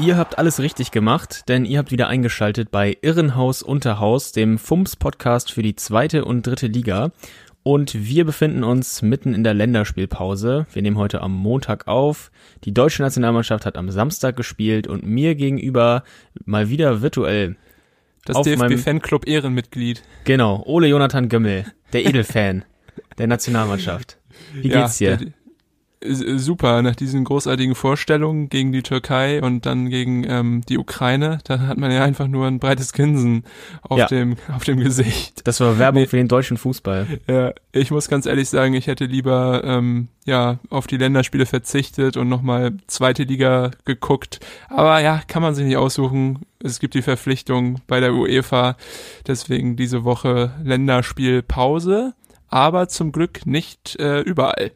Ihr habt alles richtig gemacht, denn ihr habt wieder eingeschaltet bei Irrenhaus Unterhaus, dem FUMS-Podcast für die zweite und dritte Liga. Und wir befinden uns mitten in der Länderspielpause. Wir nehmen heute am Montag auf. Die deutsche Nationalmannschaft hat am Samstag gespielt und mir gegenüber mal wieder virtuell. Das DFB-Fanclub Ehrenmitglied. Genau, Ole Jonathan Gömmel, der Edelfan der Nationalmannschaft. Wie geht's dir? Der, super nach diesen großartigen Vorstellungen gegen die Türkei und dann gegen ähm, die Ukraine. Da hat man ja einfach nur ein breites Grinsen auf Ja. dem auf dem Gesicht. Das war Werbung für den deutschen Fußball. Ja, ich muss ganz ehrlich sagen, ich hätte lieber ähm, ja auf die Länderspiele verzichtet und nochmal zweite Liga geguckt. Aber ja, kann man sich nicht aussuchen. Es gibt die Verpflichtung bei der UEFA, deswegen diese Woche Länderspielpause, aber zum Glück nicht äh, überall.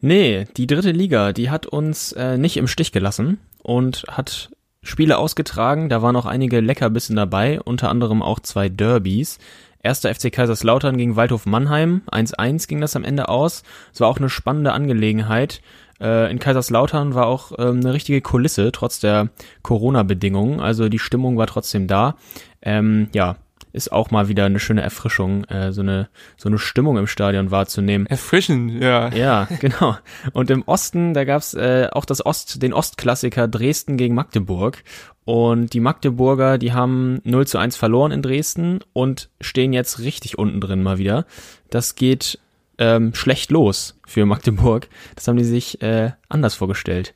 Nee, die dritte Liga, die hat uns äh, nicht im Stich gelassen und hat Spiele ausgetragen. Da waren auch einige Leckerbissen dabei, unter anderem auch zwei Derbys. Erster FC Kaiserslautern gegen Waldhof Mannheim. 1-1 ging das am Ende aus. Es war auch eine spannende Angelegenheit. Äh, in Kaiserslautern war auch ähm, eine richtige Kulisse, trotz der Corona-Bedingungen. Also die Stimmung war trotzdem da. Ähm, ja, ist auch mal wieder eine schöne Erfrischung, äh, so eine so eine Stimmung im Stadion wahrzunehmen. Erfrischend, ja. Ja, genau. Und im Osten, da gab's äh, auch das Ost, den Ostklassiker Dresden gegen Magdeburg. Und die Magdeburger, die haben 0 zu 1 verloren in Dresden und stehen jetzt richtig unten drin mal wieder. Das geht ähm, schlecht los für Magdeburg. Das haben die sich äh, anders vorgestellt.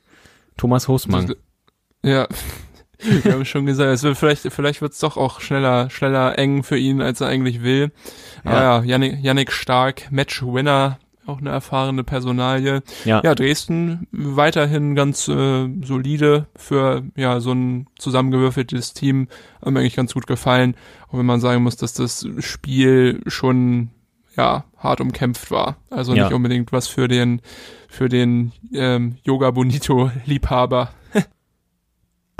Thomas Hosmann. Ja, wir haben schon gesagt, es wird vielleicht, vielleicht wird es doch auch schneller, schneller eng für ihn, als er eigentlich will. Ja. Ja, ja Yannick, Yannick Stark, Match-Winner, auch eine erfahrene Personalie. Ja. Ja, Dresden weiterhin ganz äh, solide für ja so ein zusammengewürfeltes Team. Hat mir eigentlich ganz gut gefallen. Auch wenn man sagen muss, dass das Spiel schon ja hart umkämpft war. Also Ja. nicht unbedingt was für den für den ähm, Yoga Bonito Liebhaber.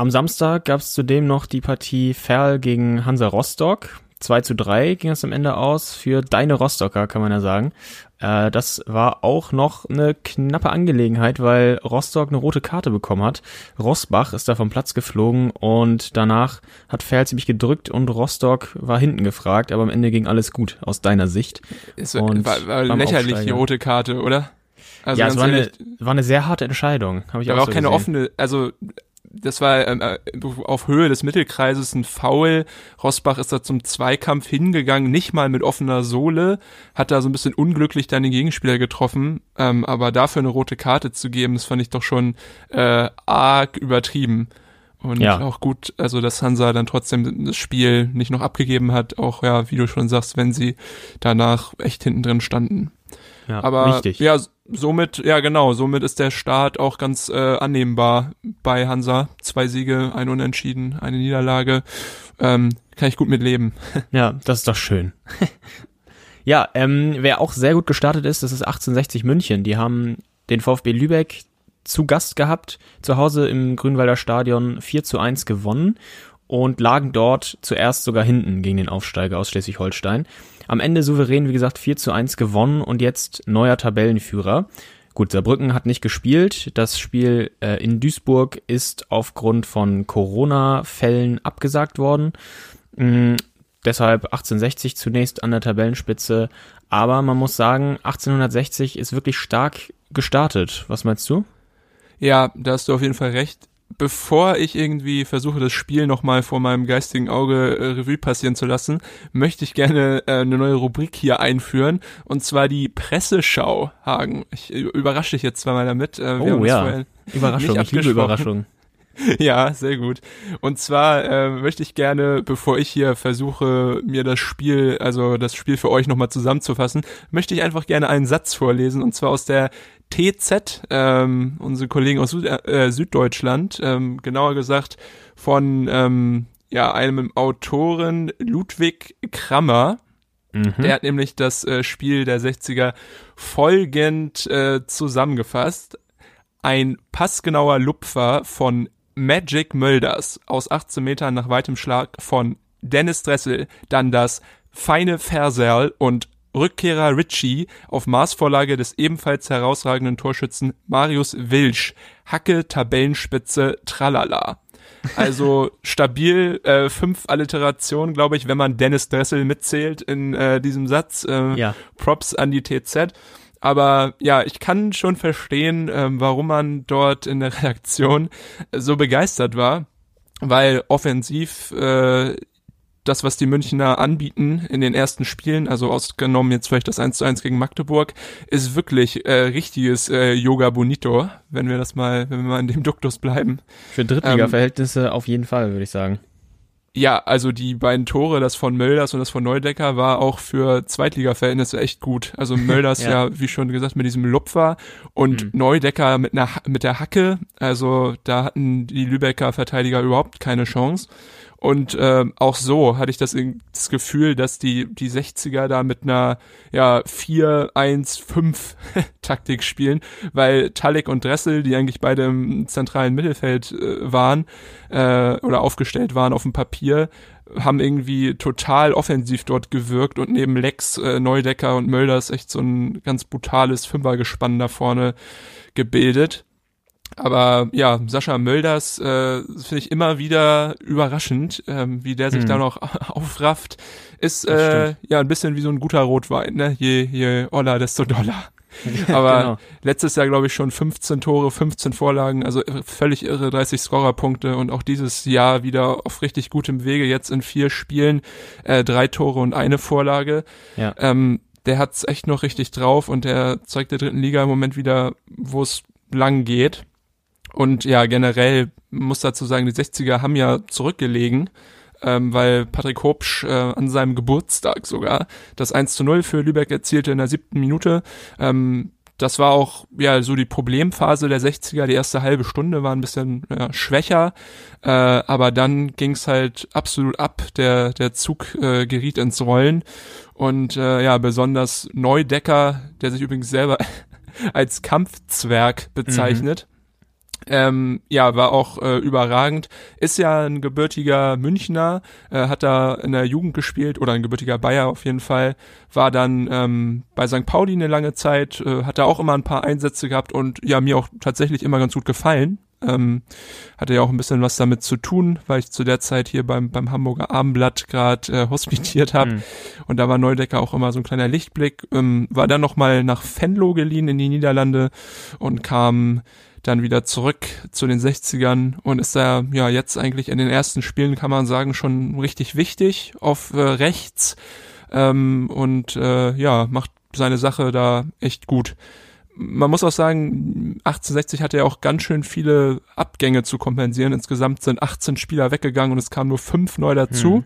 Am Samstag gab es zudem noch die Partie Ferl gegen Hansa Rostock. 2 zu 3 ging es am Ende aus für deine Rostocker, kann man ja sagen. Äh, das war auch noch eine knappe Angelegenheit, weil Rostock eine rote Karte bekommen hat. Rosbach ist da vom Platz geflogen und danach hat Ferl ziemlich gedrückt und Rostock war hinten gefragt, aber am Ende ging alles gut aus deiner Sicht. Es Und war, war beim lächerlich, die Aufsteiger. rote Karte, oder? Also ja, es war eine, war eine sehr harte Entscheidung. Habe ich da auch war auch so keine gesehen. offene, also das war ähm, äh, auf Höhe des Mittelkreises ein Foul. Rosbach ist da zum Zweikampf hingegangen, nicht mal mit offener Sohle, hat da so ein bisschen unglücklich deine Gegenspieler getroffen, ähm, aber dafür eine rote Karte zu geben, das fand ich doch schon äh, arg übertrieben. Und Ja. auch gut, also dass Hansa dann trotzdem das Spiel nicht noch abgegeben hat, auch ja, wie du schon sagst, wenn sie danach echt hinten drin standen. Ja, Aber wichtig. ja, somit, ja genau, somit ist der Start auch ganz äh, annehmbar bei Hansa. Zwei Siege, ein Unentschieden, eine Niederlage. Ähm, kann ich gut mit leben. Ja, das ist doch schön. ja, ähm, wer auch sehr gut gestartet ist, das ist 1860 München. Die haben den VfB Lübeck zu Gast gehabt, zu Hause im Grünwalder Stadion 4 zu 1 gewonnen und lagen dort zuerst sogar hinten gegen den Aufsteiger aus Schleswig-Holstein. Am Ende souverän, wie gesagt, 4 zu 1 gewonnen und jetzt neuer Tabellenführer. Gut, Saarbrücken hat nicht gespielt. Das Spiel äh, in Duisburg ist aufgrund von Corona-Fällen abgesagt worden. Mm, deshalb 1860 zunächst an der Tabellenspitze. Aber man muss sagen, 1860 ist wirklich stark gestartet. Was meinst du? Ja, da hast du auf jeden Fall recht. Bevor ich irgendwie versuche, das Spiel nochmal vor meinem geistigen Auge äh, Revue passieren zu lassen, möchte ich gerne äh, eine neue Rubrik hier einführen. Und zwar die Presseschau, Hagen. Ich äh, überrasche dich jetzt zweimal damit. Äh, wir oh ja, Überraschung. Ich liebe. Überraschungen. Ja, sehr gut. Und zwar äh, möchte ich gerne, bevor ich hier versuche, mir das Spiel, also das Spiel für euch nochmal zusammenzufassen, möchte ich einfach gerne einen Satz vorlesen, und zwar aus der TZ, ähm, unsere Kollegen aus Süd, äh, Süddeutschland, ähm, genauer gesagt von ähm, ja, einem Autoren Ludwig Krammer. Mhm. Der hat nämlich das äh, Spiel der 60er folgend äh, zusammengefasst. Ein passgenauer Lupfer von Magic Mölders aus 18 Metern nach weitem Schlag von Dennis Dressel, dann das feine Ferserl und Rückkehrer Ritchie auf Maßvorlage des ebenfalls herausragenden Torschützen Marius Wilsch. Hacke, Tabellenspitze, tralala. Also stabil, äh, fünf Alliterationen, glaube ich, wenn man Dennis Dressel mitzählt in äh, diesem Satz. Äh, Ja. Props an die TZ. Aber ja, ich kann schon verstehen, ähm, warum man dort in der Redaktion so begeistert war, weil offensiv äh, das, was die Münchner anbieten in den ersten Spielen, also ausgenommen jetzt vielleicht das 1 zu 1 gegen Magdeburg, ist wirklich äh, richtiges äh, Yoga Bonito, wenn wir das mal, wenn wir mal in dem Duktus bleiben. Für Drittliga-Verhältnisse auf jeden Fall, würde ich sagen. Ja, also die beiden Tore, das von Mölders und das von Neudecker, war auch für Zweitliga-Verhältnisse echt gut. Also Mölders Ja. ja. wie schon gesagt, mit diesem Lupfer und Neudecker mit einer mit der Hacke. Also da hatten die Lübecker Verteidiger überhaupt keine Chance. Und ähm, auch so hatte ich das, das Gefühl, dass die, die 60er da mit einer ja, 4-1-5 Taktik spielen, weil Talik und Dressel, die eigentlich beide im zentralen Mittelfeld äh, waren äh, oder aufgestellt waren auf dem Papier, haben irgendwie total offensiv dort gewirkt und neben Lex, äh, Neudecker und Mölders echt so ein ganz brutales Fünfergespann da vorne gebildet. Aber ja, Sascha Mölders äh, finde ich immer wieder überraschend, ähm, wie der sich Hm. da noch aufrafft. Ist äh, ja ein bisschen wie so ein guter Rotwein, ne? Je, je oller, desto doller. Aber Genau. letztes Jahr, glaube ich, schon 15 Tore, 15 Vorlagen, also völlig irre 30 Scorerpunkte und auch dieses Jahr wieder auf richtig gutem Wege, jetzt in vier Spielen, äh, drei Tore und eine Vorlage. Ja. Ähm, der hat's echt noch richtig drauf und der zeigt der dritten Liga im Moment wieder, wo es lang geht. Und ja, generell muss dazu sagen, die 60er haben ja zurückgelegen, ähm, weil Patrick Hopsch äh, an seinem Geburtstag sogar das 1 zu 0 für Lübeck erzielte in der siebten Minute. Ähm, das war auch ja so die Problemphase der 60er. Die erste halbe Stunde war ein bisschen ja, schwächer, äh, aber dann ging's halt absolut ab. Der der Zug äh, geriet ins Rollen und äh, ja besonders Neudecker, der sich übrigens selber als Kampfzwerg bezeichnet. Ähm, ja, war auch äh, überragend. Ist ja ein gebürtiger Münchner, äh, hat da in der Jugend gespielt oder ein gebürtiger Bayer auf jeden Fall. War dann ähm, bei St. Pauli eine lange Zeit, äh, hat da auch immer ein paar Einsätze gehabt und ja, mir auch tatsächlich immer ganz gut gefallen. Ähm, hatte ja auch ein bisschen was damit zu tun, weil ich zu der Zeit hier beim, beim Hamburger Abendblatt gerade äh, hospitiert habe. Mhm. Und da war Neudecker auch immer so ein kleiner Lichtblick. Ähm, war dann nochmal nach Venlo geliehen in die Niederlande und kam dann wieder zurück zu den 60ern und ist da ja jetzt eigentlich in den ersten Spielen, kann man sagen, schon richtig wichtig auf äh, rechts ähm, und äh, ja, macht seine Sache da echt gut. Man muss auch sagen, 1860 hatte ja auch ganz schön viele Abgänge zu kompensieren. Insgesamt sind 18 Spieler weggegangen und es kamen nur fünf neu dazu. Mhm.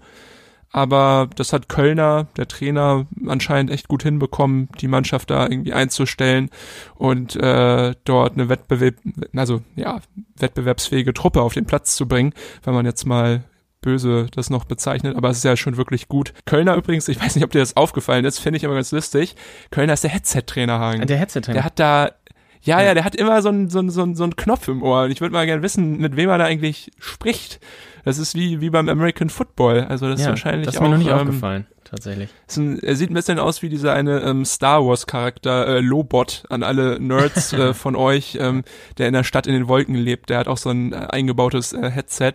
Aber das hat Kölner, der Trainer, anscheinend echt gut hinbekommen, die Mannschaft da irgendwie einzustellen und äh, dort eine Wettbewerb, also ja, wettbewerbsfähige Truppe auf den Platz zu bringen, wenn man jetzt mal böse das noch bezeichnet, aber es ist ja schon wirklich gut. Kölner übrigens, ich weiß nicht, ob dir das aufgefallen ist, finde ich aber ganz lustig. Kölner ist der Headset-Trainer Hagen. Der Headset-Trainer. Der hat da, ja, ja, der hat immer so einen so einen- so einen- so einen Knopf im Ohr. Und ich würde mal gerne wissen, mit wem er da eigentlich spricht. Das ist wie, wie beim American Football. Also das ist ja, wahrscheinlich das ist auch, mir noch nicht ähm, aufgefallen, tatsächlich. ist ein, er sieht ein bisschen aus wie dieser eine ähm, Star Wars Charakter äh, Lobot an alle Nerds äh, von euch, ähm, der in der Stadt in den Wolken lebt. Der hat auch so ein äh, eingebautes äh, Headset.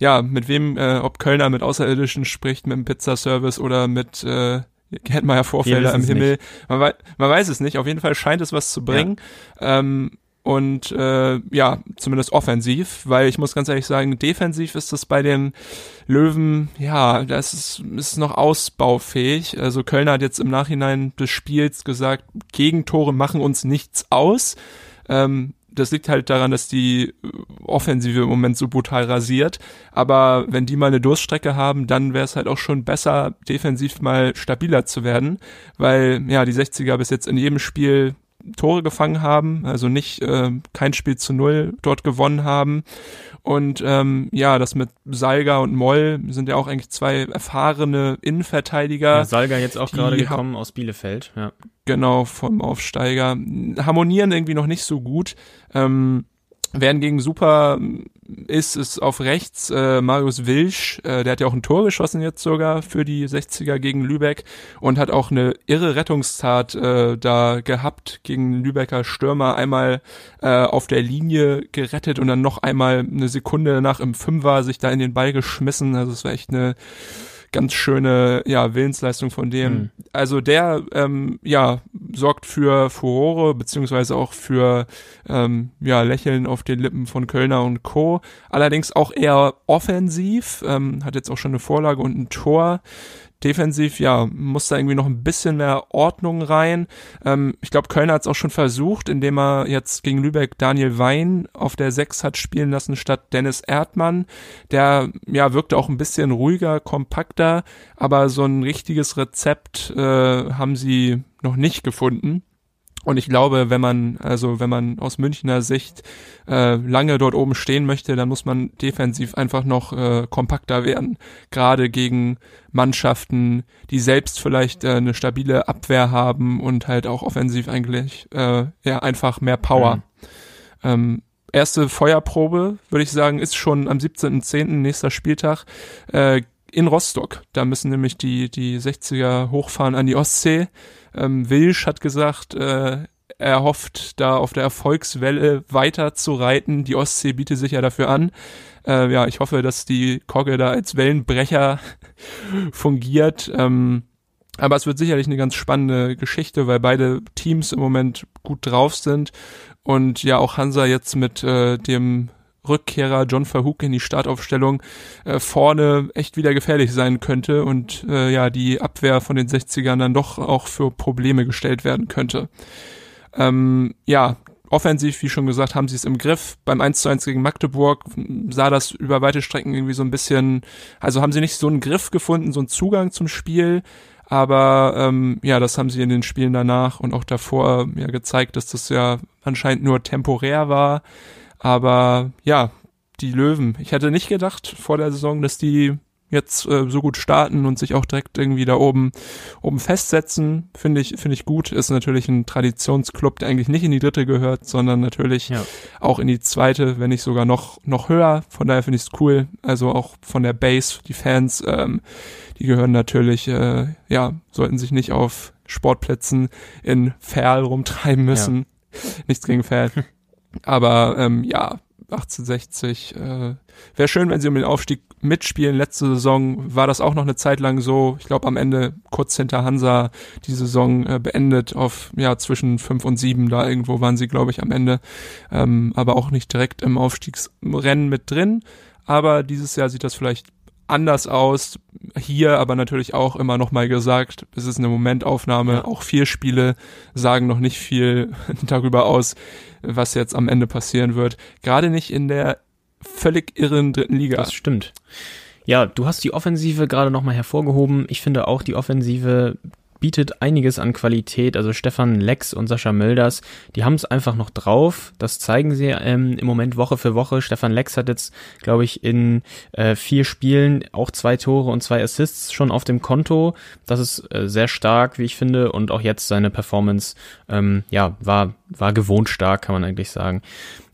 Ja, mit wem, äh, ob Kölner mit Außerirdischen spricht, mit dem Pizzaservice oder mit äh, ja Vorfelder im Himmel. Man, wei man weiß es nicht. Auf jeden Fall scheint es was zu bringen. Ähm, und äh, ja, zumindest offensiv, weil ich muss ganz ehrlich sagen, defensiv ist das bei den Löwen, ja, das ist, ist noch ausbaufähig. Also Kölner hat jetzt im Nachhinein des Spiels gesagt, Gegentore machen uns nichts aus. Ähm, das liegt halt daran, dass die Offensive im Moment so brutal rasiert. Aber wenn die mal eine Durststrecke haben, dann wäre es halt auch schon besser, defensiv mal stabiler zu werden. Weil, ja, die 60er bis jetzt in jedem Spiel Tore gefangen haben, also nicht äh, kein Spiel zu null dort gewonnen haben. Und ähm, ja, das mit Salga und Moll sind ja auch eigentlich zwei erfahrene Innenverteidiger. Ja, Salga jetzt auch gerade gekommen aus Bielefeld, ja. Genau, vom Aufsteiger. Harmonieren irgendwie noch nicht so gut. Ähm, Wer hingegen super ist, ist auf rechts äh, Marius Wilsch. Äh, der hat ja auch ein Tor geschossen jetzt sogar für die 60er gegen Lübeck und hat auch eine irre Rettungstat äh, da gehabt gegen Lübecker Stürmer. Einmal äh, auf der Linie gerettet und dann noch einmal eine Sekunde danach im Fünfer sich da in den Ball geschmissen. Also es war echt eine ganz schöne ja, Willensleistung von dem. Mhm. Also der ähm, ja sorgt für Furore beziehungsweise auch für ähm, ja Lächeln auf den Lippen von Kölner und Co. Allerdings auch eher offensiv, ähm, hat jetzt auch schon eine Vorlage und ein Tor defensiv, ja, muss da irgendwie noch ein bisschen mehr Ordnung rein. Ähm, ich glaube, Kölner hat es auch schon versucht, indem er jetzt gegen Lübeck Daniel Wein auf der 6 hat spielen lassen statt Dennis Erdmann. Der, ja, wirkte auch ein bisschen ruhiger, kompakter, aber so ein richtiges Rezept äh, haben sie noch nicht gefunden. Und ich glaube, wenn man, also wenn man aus Münchner Sicht äh, lange dort oben stehen möchte, dann muss man defensiv einfach noch äh, kompakter werden. Gerade gegen Mannschaften, die selbst vielleicht äh, eine stabile Abwehr haben und halt auch offensiv eigentlich äh, ja einfach mehr Power. Mhm. Ähm, erste Feuerprobe, würde ich sagen, ist schon am 17.10. nächster Spieltag äh, in Rostock. Da müssen nämlich die, die 60er hochfahren an die Ostsee. Ähm, Wilsch hat gesagt, äh, er hofft, da auf der Erfolgswelle weiter zu reiten. Die Ostsee bietet sich ja dafür an. Äh, ja, ich hoffe, dass die Kogge da als Wellenbrecher fungiert. Ähm, aber es wird sicherlich eine ganz spannende Geschichte, weil beide Teams im Moment gut drauf sind und ja auch Hansa jetzt mit äh, dem Rückkehrer John Verhoek in die Startaufstellung äh, vorne echt wieder gefährlich sein könnte und äh, ja die Abwehr von den 60ern dann doch auch für Probleme gestellt werden könnte. Ähm, ja, offensiv, wie schon gesagt, haben sie es im Griff. Beim 1 zu 1 gegen Magdeburg sah das über weite Strecken irgendwie so ein bisschen, also haben sie nicht so einen Griff gefunden, so einen Zugang zum Spiel. Aber ähm, ja, das haben sie in den Spielen danach und auch davor ja gezeigt, dass das ja anscheinend nur temporär war. Aber ja, die Löwen. Ich hätte nicht gedacht vor der Saison, dass die jetzt äh, so gut starten und sich auch direkt irgendwie da oben oben festsetzen, finde ich finde ich gut. Ist natürlich ein Traditionsclub, der eigentlich nicht in die dritte gehört, sondern natürlich ja. auch in die zweite, wenn nicht sogar noch noch höher. Von daher finde ich es cool. Also auch von der Base, die Fans, ähm, die gehören natürlich, äh, ja, sollten sich nicht auf Sportplätzen in Ferl rumtreiben müssen. Ja. Nichts gegen Ferl. Aber ähm, ja, 1860. Äh, Wäre schön, wenn sie um den Aufstieg mitspielen. Letzte Saison war das auch noch eine Zeit lang so. Ich glaube, am Ende kurz hinter Hansa die Saison äh, beendet auf ja zwischen fünf und sieben. Da irgendwo waren sie, glaube ich, am Ende. Ähm, aber auch nicht direkt im Aufstiegsrennen mit drin. Aber dieses Jahr sieht das vielleicht anders aus. Hier aber natürlich auch immer noch mal gesagt, es ist eine Momentaufnahme. Ja. Auch vier Spiele sagen noch nicht viel darüber aus, was jetzt am Ende passieren wird. Gerade nicht in der völlig irren dritten Liga. Das stimmt. Ja, du hast die Offensive gerade nochmal hervorgehoben. Ich finde auch die Offensive bietet einiges an Qualität. Also Stefan Lex und Sascha Mölders, die haben es einfach noch drauf. Das zeigen sie ähm, im Moment Woche für Woche. Stefan Lex hat jetzt, glaube ich, in äh, vier Spielen auch zwei Tore und zwei Assists schon auf dem Konto. Das ist äh, sehr stark, wie ich finde. Und auch jetzt seine Performance, ähm, ja, war, war gewohnt stark, kann man eigentlich sagen.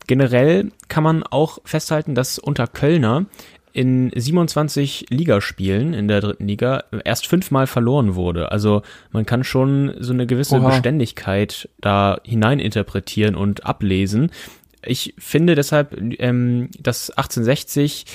Generell kann man auch festhalten, dass unter Kölner in 27 Ligaspielen in der dritten Liga erst fünfmal verloren wurde. Also man kann schon so eine gewisse Oha. Beständigkeit da hineininterpretieren und ablesen. Ich finde deshalb, ähm, dass 1860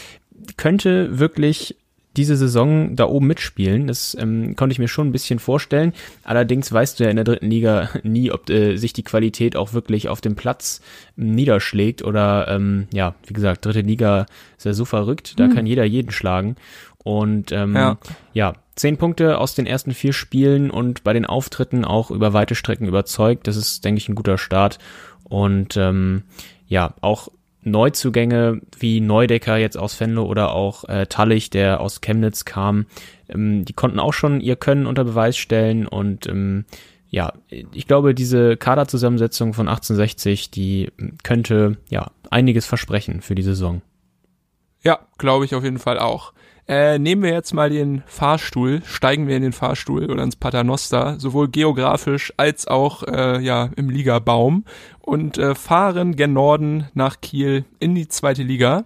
könnte wirklich diese Saison da oben mitspielen. Das ähm, konnte ich mir schon ein bisschen vorstellen. Allerdings weißt du ja in der dritten Liga nie, ob äh, sich die Qualität auch wirklich auf dem Platz ähm, niederschlägt oder ähm, ja, wie gesagt, dritte Liga ist ja so verrückt, da hm. kann jeder jeden schlagen. Und ähm, ja. ja, zehn Punkte aus den ersten vier Spielen und bei den Auftritten auch über weite Strecken überzeugt. Das ist, denke ich, ein guter Start. Und ähm, ja, auch Neuzugänge wie Neudecker jetzt aus Venlo oder auch äh, Tallich, der aus Chemnitz kam, ähm, die konnten auch schon ihr Können unter Beweis stellen und ähm, ja, ich glaube, diese Kaderzusammensetzung von 1860, die könnte ja einiges versprechen für die Saison. Ja, glaube ich auf jeden Fall auch. Äh, nehmen wir jetzt mal den Fahrstuhl, steigen wir in den Fahrstuhl oder ins Paternoster, sowohl geografisch als auch äh, ja im Ligabaum und äh, fahren gen Norden nach Kiel in die zweite Liga.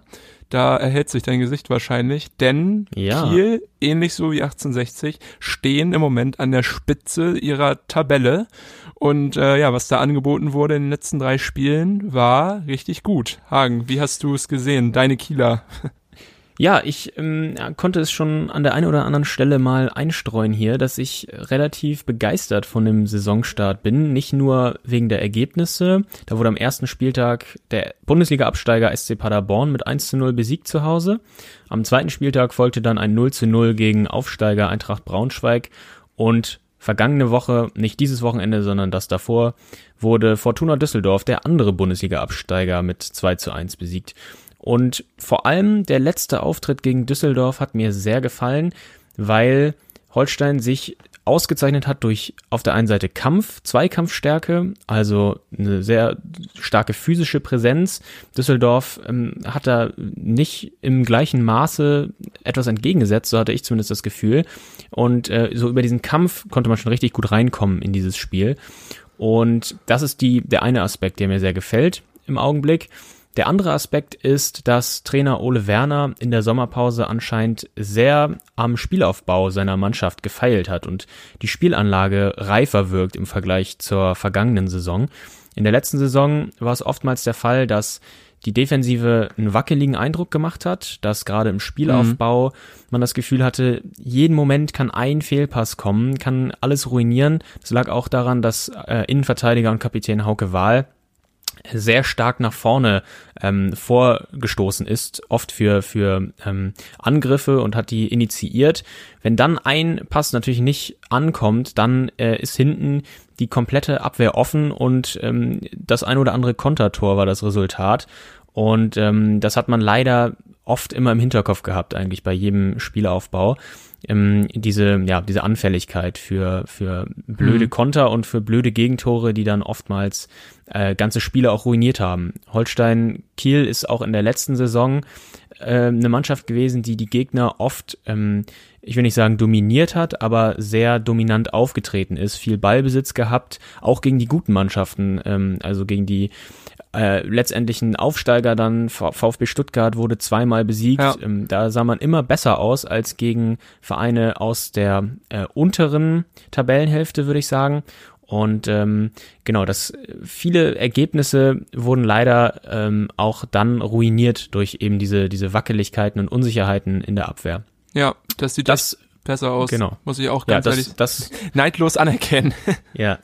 Da erhält sich dein Gesicht wahrscheinlich, denn Ja. Kiel, ähnlich so wie 1860, stehen im Moment an der Spitze ihrer Tabelle. Und äh, ja, was da angeboten wurde in den letzten drei Spielen, war richtig gut. Hagen, wie hast du es gesehen? Deine Kieler. Ja, ich ähm, konnte es schon an der einen oder anderen Stelle mal einstreuen hier, dass ich relativ begeistert von dem Saisonstart bin. Nicht nur wegen der Ergebnisse. Da wurde am ersten Spieltag der Bundesliga-Absteiger SC Paderborn mit 1 zu 0 besiegt zu Hause. Am zweiten Spieltag folgte dann ein 0 zu 0 gegen Aufsteiger Eintracht Braunschweig. Und vergangene Woche, nicht dieses Wochenende, sondern das davor, wurde Fortuna Düsseldorf, der andere Bundesliga-Absteiger, mit 2 zu 1 besiegt. Und vor allem der letzte Auftritt gegen Düsseldorf hat mir sehr gefallen, weil Holstein sich ausgezeichnet hat durch auf der einen Seite Kampf, Zweikampfstärke, also eine sehr starke physische Präsenz. Düsseldorf ähm, hat da nicht im gleichen Maße etwas entgegengesetzt, so hatte ich zumindest das Gefühl. Und äh, so über diesen Kampf konnte man schon richtig gut reinkommen in dieses Spiel. Und das ist die, der eine Aspekt, der mir sehr gefällt im Augenblick. Der andere Aspekt ist, dass Trainer Ole Werner in der Sommerpause anscheinend sehr am Spielaufbau seiner Mannschaft gefeilt hat und die Spielanlage reifer wirkt im Vergleich zur vergangenen Saison. In der letzten Saison war es oftmals der Fall, dass die Defensive einen wackeligen Eindruck gemacht hat, dass gerade im Spielaufbau man das Gefühl hatte, jeden Moment kann ein Fehlpass kommen, kann alles ruinieren. Das lag auch daran, dass äh, Innenverteidiger und Kapitän Hauke Wahl sehr stark nach vorne ähm, vorgestoßen ist, oft für, für ähm, Angriffe und hat die initiiert. Wenn dann ein Pass natürlich nicht ankommt, dann äh, ist hinten die komplette Abwehr offen und ähm, das ein oder andere Kontertor war das Resultat. Und ähm, das hat man leider oft immer im Hinterkopf gehabt, eigentlich bei jedem Spielaufbau. Ähm, diese, ja, diese Anfälligkeit für, für blöde Konter und für blöde Gegentore, die dann oftmals äh, ganze Spiele auch ruiniert haben. Holstein Kiel ist auch in der letzten Saison äh, eine Mannschaft gewesen, die die Gegner oft, ähm, ich will nicht sagen dominiert hat, aber sehr dominant aufgetreten ist, viel Ballbesitz gehabt, auch gegen die guten Mannschaften, ähm, also gegen die äh, letztendlichen Aufsteiger dann, VfB Stuttgart wurde zweimal besiegt. Ja. Ähm, da sah man immer besser aus als gegen Vereine aus der äh, unteren Tabellenhälfte, würde ich sagen. Und ähm, genau, das viele Ergebnisse wurden leider ähm, auch dann ruiniert durch eben diese diese Wackeligkeiten und Unsicherheiten in der Abwehr. Ja, das sieht Das besser aus. genau. Muss ich auch ja, ganz das ehrlich das neidlos anerkennen. Ja.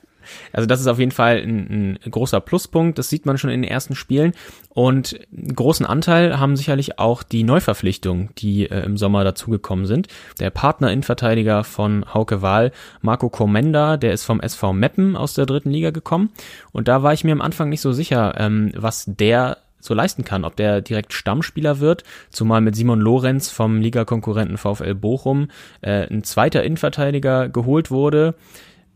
Also das ist auf jeden Fall ein, ein großer Pluspunkt. Das sieht man schon in den ersten Spielen. Und einen großen Anteil haben sicherlich auch die Neuverpflichtungen, die äh, im Sommer dazugekommen sind. Der Partner-Innenverteidiger von Hauke Wahl, Marco Komenda, der ist vom SV Meppen aus der dritten Liga gekommen. Und da war ich mir am Anfang nicht so sicher, ähm, was der so leisten kann, ob der direkt Stammspieler wird, zumal mit Simon Lorenz vom Ligakonkurrenten VfL Bochum äh, ein zweiter Innenverteidiger geholt wurde.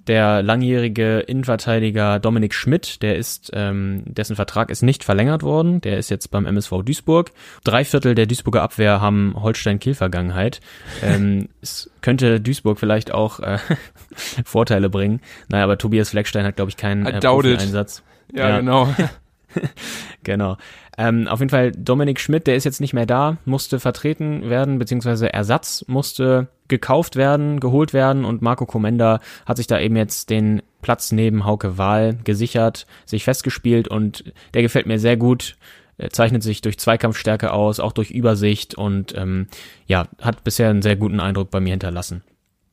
Der langjährige Innenverteidiger Dominik Schmidt, der ist, ähm, dessen Vertrag ist nicht verlängert worden. Der ist jetzt beim MSV Duisburg. Drei Viertel der Duisburger Abwehr haben Holstein-Kiel-Vergangenheit. ähm, es könnte Duisburg vielleicht auch äh, Vorteile bringen. Naja, aber Tobias Fleckstein hat, glaube ich, keinen äh. Profi-Einsatz. Ja, Ja. genau. Genau. Ähm, auf jeden Fall Dominik Schmidt, der ist jetzt nicht mehr da, musste vertreten werden, beziehungsweise Ersatz musste gekauft werden, geholt werden und Marco Komenda hat sich da eben jetzt den Platz neben Hauke Wahl gesichert, sich festgespielt und der gefällt mir sehr gut. Er zeichnet sich durch Zweikampfstärke aus, auch durch Übersicht und ähm, ja, hat bisher einen sehr guten Eindruck bei mir hinterlassen.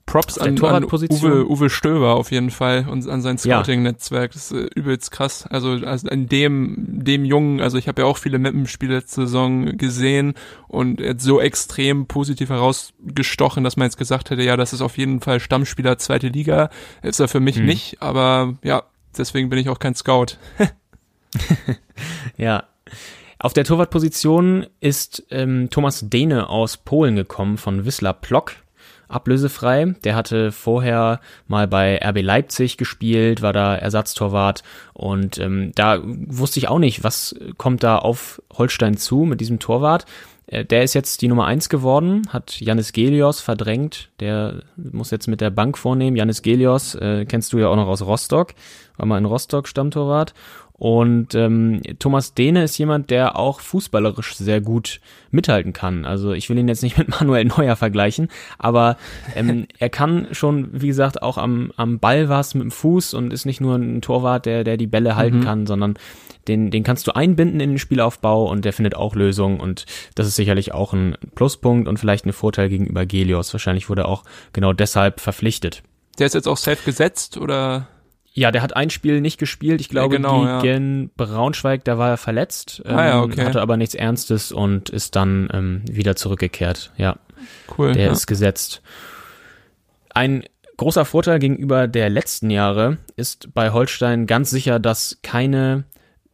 Props an, an Uwe, Uwe Stöber auf jeden Fall und an sein. Scouting-Netzwerk. Das ist äh, übelst krass. Also, also in dem, dem Jungen, also ich habe ja auch viele Mappenspiele letzte Saison gesehen und er hat so extrem positiv herausgestochen, dass man jetzt gesagt hätte, ja, das ist auf jeden Fall Stammspieler zweite Liga. Ist er für mich Hm. nicht, aber ja, deswegen bin ich auch kein Scout. Ja. Auf der Torwartposition ist ähm, Thomas Dehne aus Polen gekommen von Wisla Plock. Ablösefrei. Der hatte vorher mal bei RB Leipzig gespielt, war da Ersatztorwart und ähm, da wusste ich auch nicht, was kommt da auf Holstein zu mit diesem Torwart. Äh, der ist jetzt die Nummer eins geworden, hat Janis Gelios verdrängt. Der muss jetzt mit der Bank vornehmen. Janis Gelios äh, kennst du ja auch noch aus Rostock, war mal in Rostock Stammtorwart. Und ähm, Thomas Dehne ist jemand, der auch fußballerisch sehr gut mithalten kann. Also ich will ihn jetzt nicht mit Manuel Neuer vergleichen, aber ähm, er kann schon, wie gesagt, auch am, am Ball was mit dem Fuß und ist nicht nur ein Torwart, der, der die Bälle halten mhm. kann, sondern den, den kannst du einbinden in den Spielaufbau und der findet auch Lösungen und das ist sicherlich auch ein Pluspunkt und vielleicht ein Vorteil gegenüber Gelios. Wahrscheinlich wurde er auch genau deshalb verpflichtet. Der ist jetzt auch safe gesetzt oder? Ja, der hat ein Spiel nicht gespielt. Ich glaube, ja, genau, gegen ja. Braunschweig, da war er verletzt, ähm, ah, ja, ähm, okay. hatte aber nichts Ernstes und ist dann ähm, wieder zurückgekehrt. Ja, cool. Der ist gesetzt. Ein großer Vorteil gegenüber der letzten Jahre ist bei Holstein ganz sicher, dass keine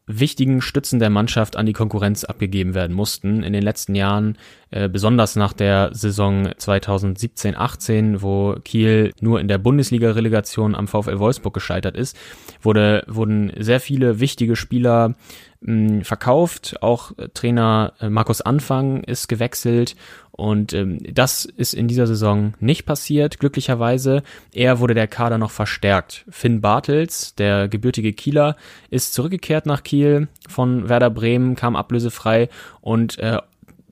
wichtigen Stützen der Mannschaft an die Konkurrenz abgegeben werden mussten. In den letzten Jahren, äh, besonders nach der Saison 2017-18, wo Kiel nur in der Bundesliga-Relegation am VfL Wolfsburg gescheitert ist, wurde, wurden sehr viele wichtige Spieler mh, verkauft. Auch Trainer äh, Markus Anfang ist gewechselt und ähm, das ist in dieser Saison nicht passiert, glücklicherweise. Eher wurde der Kader noch verstärkt. Finn Bartels, der gebürtige Kieler, ist zurückgekehrt nach Kiel von Werder Bremen, kam ablösefrei und äh,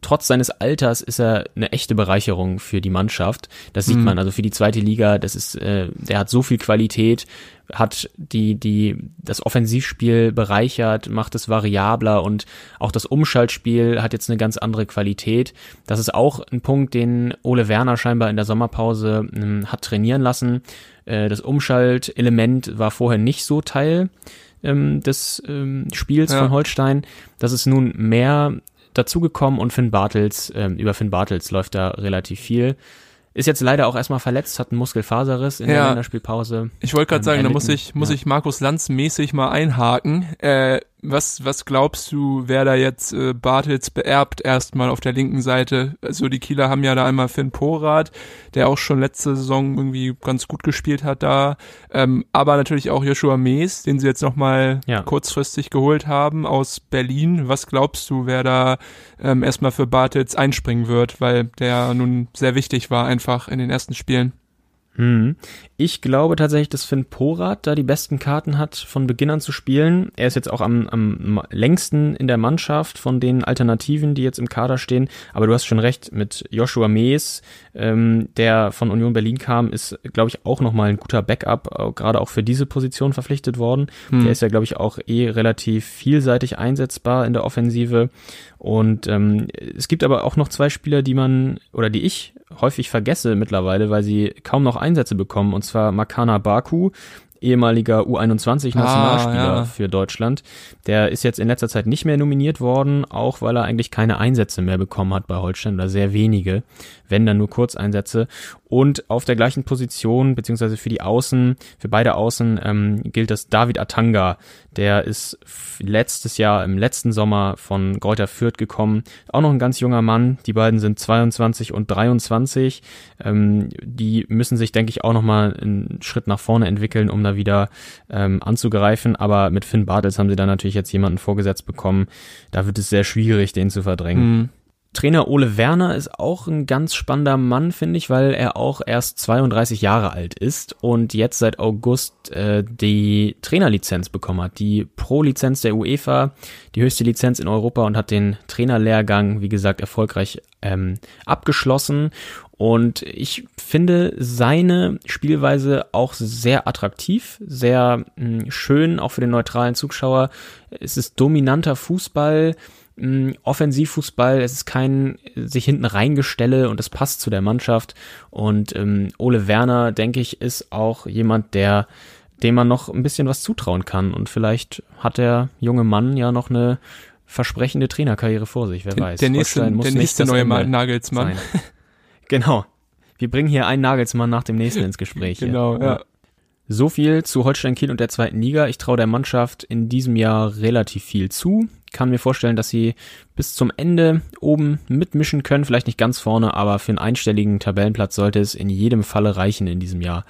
trotz seines Alters ist er eine echte Bereicherung für die Mannschaft. Das sieht mhm. man also für die zweite Liga. Das ist, äh, der hat so viel Qualität hat die, die, das Offensivspiel bereichert, macht es variabler und auch das Umschaltspiel hat jetzt eine ganz andere Qualität. Das ist auch ein Punkt, den Ole Werner scheinbar in der Sommerpause ähm, hat trainieren lassen. Äh, das Umschaltelement war vorher nicht so Teil ähm, des ähm, Spiels ja. von Holstein. Das ist nun mehr dazugekommen und Finn Bartels, ähm, über Finn Bartels läuft da relativ viel. Ist jetzt leider auch erstmal verletzt, hat einen Muskelfaserriss in ja. der Länderspielpause. Ich wollte gerade ähm, sagen, da muss ich, muss ja. ich Markus Lanz mäßig mal einhaken. Äh, was, was glaubst du, wer da jetzt äh, Bartels beerbt erstmal auf der linken Seite? Also die Kieler haben ja da einmal Finn Porath, der auch schon letzte Saison irgendwie ganz gut gespielt hat da. Ähm, aber natürlich auch Joshua Mees, den sie jetzt nochmal ja. kurzfristig geholt haben aus Berlin. Was glaubst du, wer da ähm, erstmal für Bartels einspringen wird? Weil der nun sehr wichtig war einfach in den ersten Spielen. Hm. Ich glaube tatsächlich, dass Finn Porat da die besten Karten hat, von Beginn an zu spielen. Er ist jetzt auch am, am längsten in der Mannschaft von den Alternativen, die jetzt im Kader stehen. Aber du hast schon recht, mit Joshua Mees, ähm, der von Union Berlin kam, ist, glaube ich, auch nochmal ein guter Backup, äh, gerade auch für diese Position verpflichtet worden. Hm. Der ist ja, glaube ich, auch eh relativ vielseitig einsetzbar in der Offensive. Und ähm, es gibt aber auch noch zwei Spieler, die man oder die ich häufig vergesse mittlerweile, weil sie kaum noch Einsätze bekommen. Und zwar Makana Baku, ehemaliger U21-Nationalspieler ah, ja. für Deutschland. Der ist jetzt in letzter Zeit nicht mehr nominiert worden, auch weil er eigentlich keine Einsätze mehr bekommen hat bei Holstein oder sehr wenige, wenn dann nur Kurzeinsätze. Und auf der gleichen Position, beziehungsweise für die Außen, für beide Außen ähm, gilt das David Atanga. Der ist letztes Jahr, im letzten Sommer von Greuther Fürth gekommen. Auch noch ein ganz junger Mann. Die beiden sind 22 und 23. Ähm, die müssen sich, denke ich, auch nochmal einen Schritt nach vorne entwickeln, um da wieder ähm, anzugreifen. Aber mit Finn Bartels haben sie dann natürlich jetzt jemanden vorgesetzt bekommen. Da wird es sehr schwierig, den zu verdrängen. Mhm. Trainer Ole Werner ist auch ein ganz spannender Mann, finde ich, weil er auch erst 32 Jahre alt ist und jetzt seit August äh, die Trainerlizenz bekommen hat, die Pro-Lizenz der UEFA, die höchste Lizenz in Europa und hat den Trainerlehrgang, wie gesagt, erfolgreich ähm, abgeschlossen. Und ich finde seine Spielweise auch sehr attraktiv, sehr mh, hm, schön, auch für den neutralen Zuschauer. Es ist dominanter Fußball mh, Offensivfußball, es ist kein sich hinten reingestelle und es passt zu der Mannschaft. Und ähm, Ole Werner, denke ich, ist auch jemand, der dem man noch ein bisschen was zutrauen kann. Und vielleicht hat der junge Mann ja noch eine versprechende Trainerkarriere vor sich, wer weiß. Der nächste, der nächste neue Nagelsmann. genau. Wir bringen hier einen Nagelsmann nach dem nächsten ins Gespräch. genau, ja. ja. So viel zu Holstein Kiel und der zweiten Liga. Ich traue der Mannschaft in diesem Jahr relativ viel zu. Kann mir vorstellen, dass sie bis zum Ende oben mitmischen können. Vielleicht nicht ganz vorne, aber für einen einstelligen Tabellenplatz sollte es in jedem Falle reichen in diesem Jahr.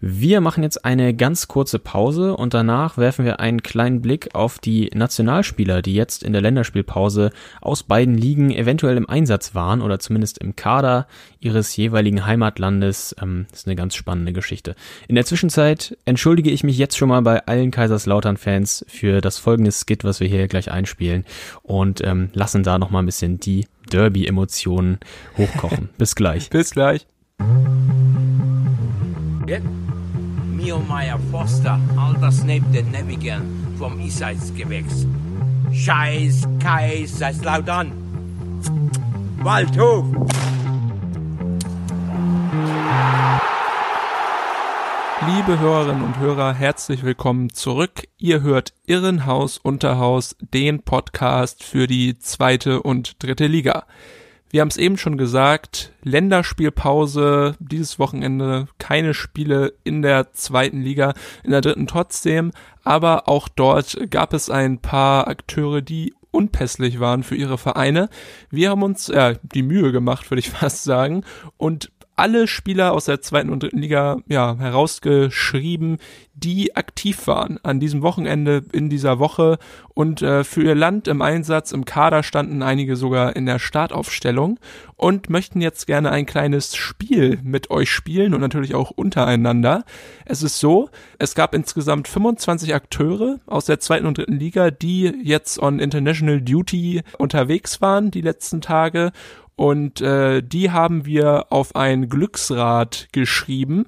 Wir machen jetzt eine ganz kurze Pause und danach werfen wir einen kleinen Blick auf die Nationalspieler, die jetzt in der Länderspielpause aus beiden Ligen eventuell im Einsatz waren oder zumindest im Kader ihres jeweiligen Heimatlandes. Ähm, das ist eine ganz spannende Geschichte. In der Zwischenzeit entschuldige ich mich jetzt schon mal bei allen Kaiserslautern-Fans für das folgende Skit, was wir hier gleich einspielen und ähm, lassen da nochmal ein bisschen die Derby-Emotionen hochkochen. Bis gleich. Bis gleich. Yeah. Mio Meyer Foster, alter Snape der Nevigan vom Isseits Gewächs. Scheiß Kaiserslautern. Waldhof. Liebe Hörerinnen und Hörer, herzlich willkommen zurück. Ihr hört Irrenhaus Unterhaus, den Podcast für die zweite und dritte Liga. Wir haben es eben schon gesagt, Länderspielpause, dieses Wochenende keine Spiele in der zweiten Liga, in der dritten trotzdem, aber auch dort gab es ein paar Akteure, die unpässlich waren für ihre Vereine. Wir haben uns äh, die Mühe gemacht, würde ich fast sagen, und alle Spieler aus der zweiten und dritten Liga ja, herausgeschrieben, die aktiv waren an diesem Wochenende in dieser Woche und äh, für ihr Land im Einsatz im Kader standen einige sogar in der Startaufstellung und möchten jetzt gerne ein kleines Spiel mit euch spielen und natürlich auch untereinander. Es ist so, es gab insgesamt 25 Akteure aus der zweiten und dritten Liga, die jetzt on International Duty unterwegs waren die letzten Tage und äh, die haben wir auf ein Glücksrad geschrieben.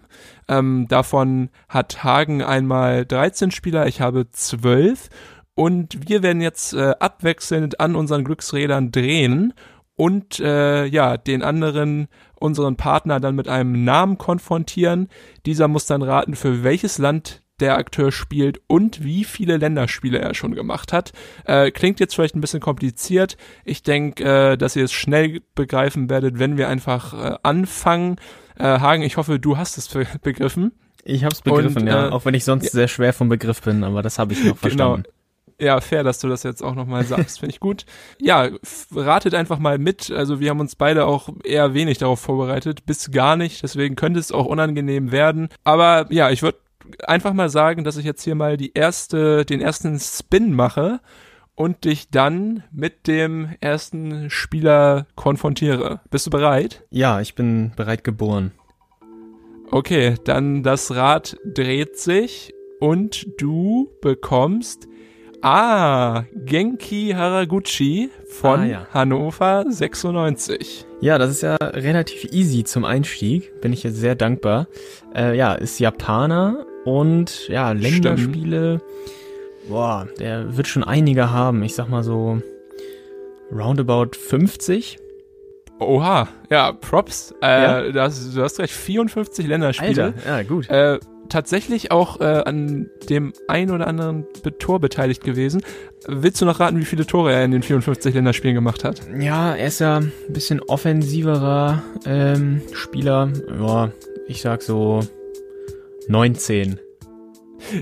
Ähm, davon hat Hagen einmal 13 Spieler, ich habe 12. Und wir werden jetzt äh, abwechselnd an unseren Glücksrädern drehen und äh, ja, den anderen, unseren Partner dann mit einem Namen konfrontieren. Dieser muss dann raten, für welches Land der Akteur spielt und wie viele Länderspiele er schon gemacht hat. Äh, klingt jetzt vielleicht ein bisschen kompliziert. Ich denke, äh, dass ihr es schnell begreifen werdet, wenn wir einfach äh, anfangen. Äh, Hagen, ich hoffe, du hast es be begriffen. Ich habe es begriffen, und, ja. Äh, auch wenn ich sonst ja. sehr schwer vom Begriff bin, aber das habe ich noch verstanden. Genau. Ja, fair, dass du das jetzt auch nochmal sagst. Finde ich gut. Ja, ratet einfach mal mit. Also wir haben uns beide auch eher wenig darauf vorbereitet, bis gar nicht. Deswegen könnte es auch unangenehm werden. Aber ja, ich würde einfach mal sagen, dass ich jetzt hier mal die erste, den ersten Spin mache und dich dann mit dem ersten Spieler konfrontiere. Bist du bereit? Ja, ich bin bereit geboren. Okay, dann das Rad dreht sich und du bekommst Ah, Genki Haraguchi von ah, ja. Hannover 96. Ja, das ist ja relativ easy zum Einstieg. Bin ich jetzt sehr dankbar. Äh, ja, ist Japaner und ja, Länderspiele. Boah, der wird schon einige haben. Ich sag mal so roundabout 50. Oha, ja, Props. Äh, ja? Das, du hast recht, 54 Länderspiele. Alter, ja, gut. Äh, tatsächlich auch äh, an dem ein oder anderen Tor beteiligt gewesen. Willst du noch raten, wie viele Tore er in den 54 Länderspielen gemacht hat? Ja, er ist ja ein bisschen offensiverer ähm, Spieler. Ja, ich sag so 19.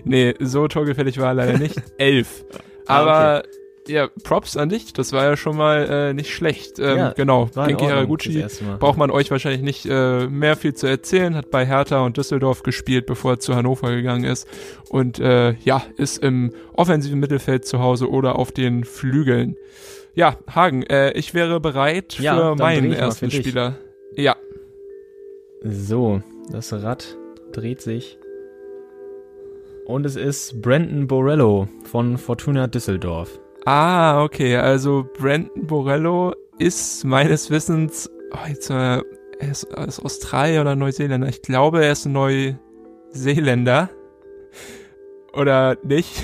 Nee, so torgefällig war er leider nicht. 11. Ah, Aber okay. ja, Props an dich, das war ja schon mal äh, nicht schlecht. Ähm, ja, genau, Genki Haraguchi braucht man euch wahrscheinlich nicht äh, mehr viel zu erzählen, hat bei Hertha und Düsseldorf gespielt, bevor er zu Hannover gegangen ist und äh, ja, ist im offensiven Mittelfeld zu Hause oder auf den Flügeln. Ja, Hagen, äh, ich wäre bereit für ja, meinen ersten Spieler. Ja. So, das Rad dreht sich. Und es ist Brandon Borello von Fortuna Düsseldorf. Ah, okay. Also Brandon Borello ist meines Wissens, oh, jetzt, äh, er ist, er ist Australier oder Neuseeländer. Ich glaube, er ist Neuseeländer. Oder nicht?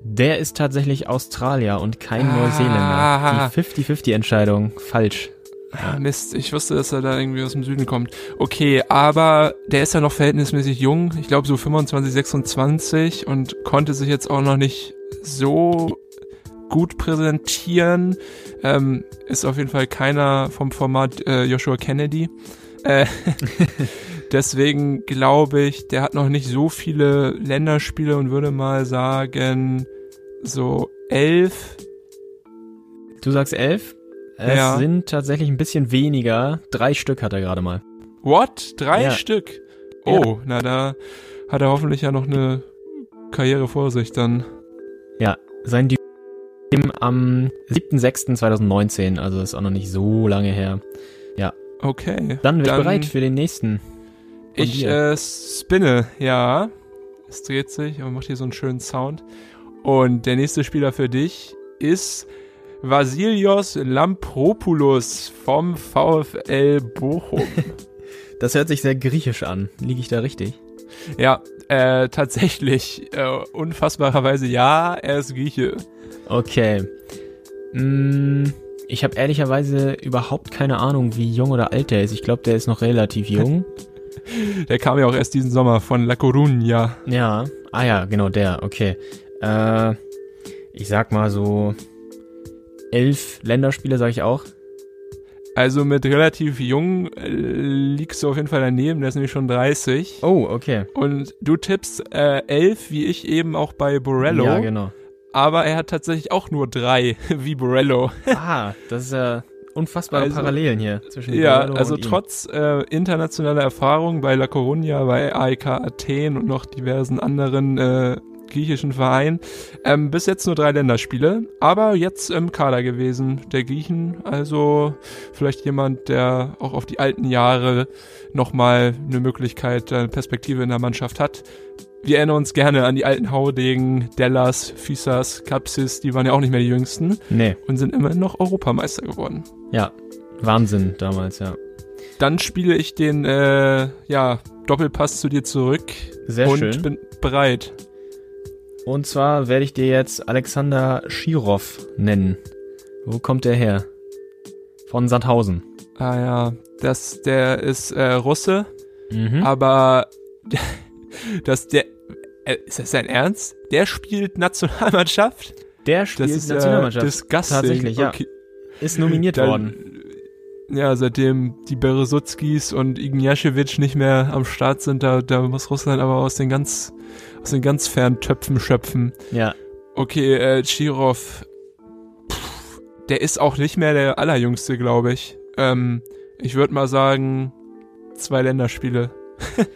Der ist tatsächlich Australier und kein ah, Neuseeländer. Die 50-50-Entscheidung. Falsch. Ja. Mist, ich wusste, dass er da irgendwie aus dem Süden kommt. Okay, aber der ist ja noch verhältnismäßig jung. Ich glaube so 25, 26 und konnte sich jetzt auch noch nicht so gut präsentieren. Ähm, ist auf jeden Fall keiner vom Format äh, Joshua Kennedy. Äh, deswegen glaube ich, der hat noch nicht so viele Länderspiele und würde mal sagen, so elf Du sagst elf? Es Ja. sind tatsächlich ein bisschen weniger. Drei Stück hat er gerade mal. What? Drei Ja. Stück? Oh, na da hat er hoffentlich ja noch eine Karriere vor sich dann. Sein Debüt am 7.6.2019, also ist auch noch nicht so lange her. Okay. Dann wird bereit für den nächsten. Ich äh, spinne, ja. Es dreht sich und macht hier so einen schönen Sound. Und der nächste Spieler für dich ist Vasilios Lampropoulos vom VfL Bochum. Das hört sich sehr griechisch an. Liege ich da richtig? ja, äh, tatsächlich, äh, unfassbarerweise ja, er ist Grieche. Okay. Mm, ich habe ehrlicherweise überhaupt keine Ahnung, wie jung oder alt der ist. Ich glaube, der ist noch relativ jung. Der kam ja auch erst diesen Sommer von La Coruña. ja. Ah ja, genau der. Okay. Äh, ich sag mal so elf Länderspiele, sage ich auch. Also mit relativ jung äh, liegst du auf jeden Fall daneben, der ist nämlich schon 30. Oh, okay. Und du tippst äh, 11, wie ich eben auch bei Borello. Ja, genau. aber er hat tatsächlich auch nur drei, wie Borello. Ah, das ist ja unfassbare Also- Parallelen hier zwischen Ja, Borello also trotz äh, internationaler Erfahrung bei La Coruña, bei AEK Athen und noch diversen anderen äh, griechischen Vereinen, ähm, bis jetzt nur drei Länderspiele, aber jetzt im Kader gewesen, der Griechen, also vielleicht jemand, der auch auf die alten Jahre nochmal eine Möglichkeit, eine Perspektive in der Mannschaft hat. Wir erinnern uns gerne an die alten Haudegen, Dellas, Fisas, Kapsis, die waren ja auch nicht mehr die jüngsten Nee, und sind immerhin noch Europameister geworden. ja. Wahnsinn damals, ja. Dann spiele ich den äh, ja, Doppelpass zu dir zurück Sehr und schön. bin bereit. Und zwar werde ich dir jetzt Alexander Schirov nennen. Wo kommt der her? Von Sandhausen. Ah ja, das, der ist äh, Russe, Mhm. aber dass der äh, ist das sein Ernst? Der spielt Nationalmannschaft? Der spielt Das ist Nationalmannschaft. ja disgusting. Tatsächlich, ja. Okay. Ist nominiert Dann- worden. Ja, seitdem die Berezutskis und Ignjaschewitsch nicht mehr am Start sind, da, da muss Russland aber aus den ganz aus den ganz fernen Töpfen schöpfen. Ja. Okay, äh, Chirov, pff, der ist auch nicht mehr der allerjüngste, glaube ich. Ähm, ich würde mal sagen, zwei Länderspiele.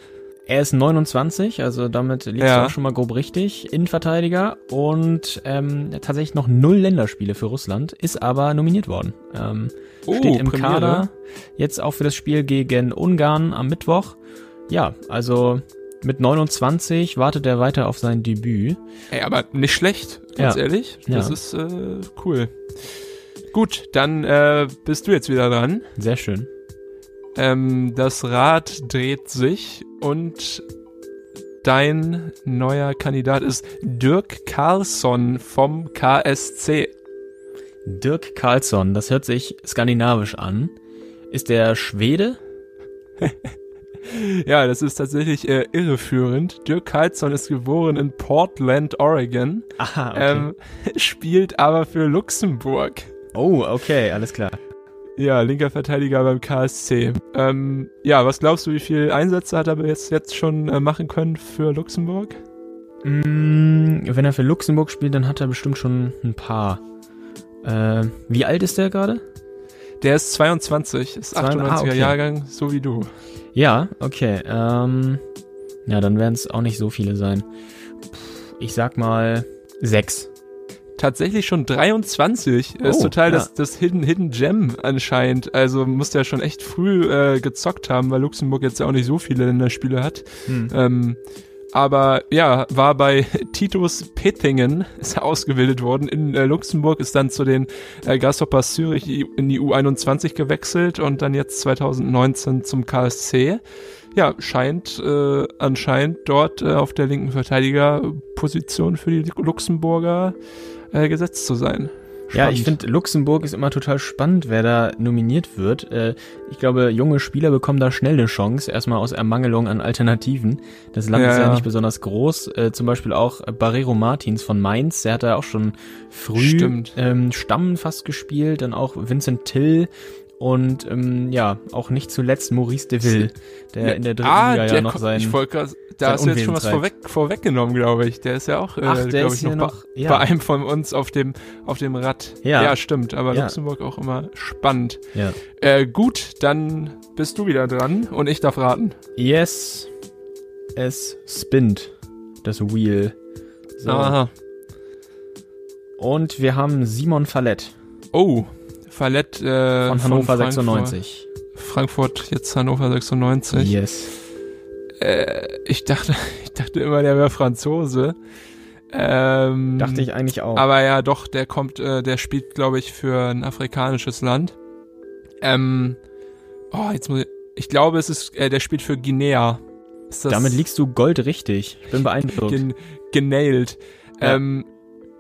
Er ist 29, also damit liegst Ja. auch schon mal grob richtig. Innenverteidiger und ähm, tatsächlich noch null Länderspiele für Russland, ist aber nominiert worden. Ähm, steht im Oh, Premiere. Kader, jetzt auch für das Spiel gegen Ungarn am Mittwoch. Ja, also mit 29 wartet er weiter auf sein Debüt. Ey, aber nicht schlecht, ganz Ja. ehrlich. Das Ja. ist äh, cool. Gut, dann äh, bist du jetzt wieder dran. Sehr schön. Ähm, das Rad dreht sich und dein neuer Kandidat ist Dirk Carlsson vom KSC. Dirk Karlsson, das hört sich skandinavisch an. Ist der Schwede? Ja, das ist tatsächlich äh, irreführend. Dirk Carlsson ist geboren in Portland, Oregon, Aha, okay. ähm, spielt aber für Luxemburg. oh, okay, alles klar. Ja, linker Verteidiger beim KSC. Ähm, ja, was glaubst du, wie viele Einsätze hat er jetzt, jetzt schon äh, machen können für Luxemburg? Mm, wenn er für Luxemburg spielt, dann hat er bestimmt schon ein paar. Äh, wie alt ist der gerade? Der ist 22, ist Zwei- 98er ah, okay. Jahrgang, so wie du. Ja, okay. Ähm, ja, dann werden es auch nicht so viele sein. Ich sag mal sechs. Tatsächlich schon 23. Er ist Oh, total ja. das, das Hidden, Hidden Gem anscheinend. Also muss der schon echt früh äh, gezockt haben, weil Luxemburg jetzt ja auch nicht so viele Länderspiele hat. Hm. Ähm, aber ja, war bei Titus Pettingen, ist er ausgebildet worden in äh, Luxemburg, ist dann zu den äh, Grasshoppers Zürich in die U21 gewechselt und dann jetzt 2019 zum KSC. Ja, scheint äh, anscheinend dort äh, auf der linken Verteidigerposition für die Luxemburger äh, gesetzt zu sein. Ja, ich Spannend. finde, Luxemburg ist immer total spannend, wer da nominiert wird. Äh, ich glaube, junge Spieler bekommen da schnell eine Chance, erstmal aus Ermangelung an Alternativen. Das Land Ja, ist ja ja. nicht besonders groß. Äh, zum Beispiel auch Barrero Martins von Mainz, der hat da auch schon früh Stimmt. ähm, Stamm fast gespielt. Dann auch Vincent Till Und ähm, ja, auch nicht zuletzt Maurice Deville, der in der dritten ah, Liga ja der noch ko- sein. ich wollte da hast du jetzt schon was treibt. vorweg, vorweggenommen, glaube ich. Der ist ja auch, äh, glaube ich, noch, noch- bei, ja. bei einem von uns auf dem, auf dem Rad. Ja. ja stimmt. Aber Ja. Luxemburg auch immer spannend. Ja. Äh, gut, dann bist du wieder dran und ich darf raten. Yes, es spinnt, das Wheel. So. Aha. Und wir haben Simon Fallett Oh, Fallett äh, von Hannover Frankfurt. 96. Frankfurt, jetzt Hannover 96. Yes. Äh, ich dachte, ich dachte immer, der wäre Franzose. Ähm, Dachte ich eigentlich auch. Aber ja, doch, der kommt, äh, der spielt, glaube ich, für ein afrikanisches Land. Ähm, oh, jetzt muss ich, ich glaube, es ist, äh, der spielt für Guinea. Damit liegst du goldrichtig. Ich bin beeindruckt. gen genailt. Ja. Ähm,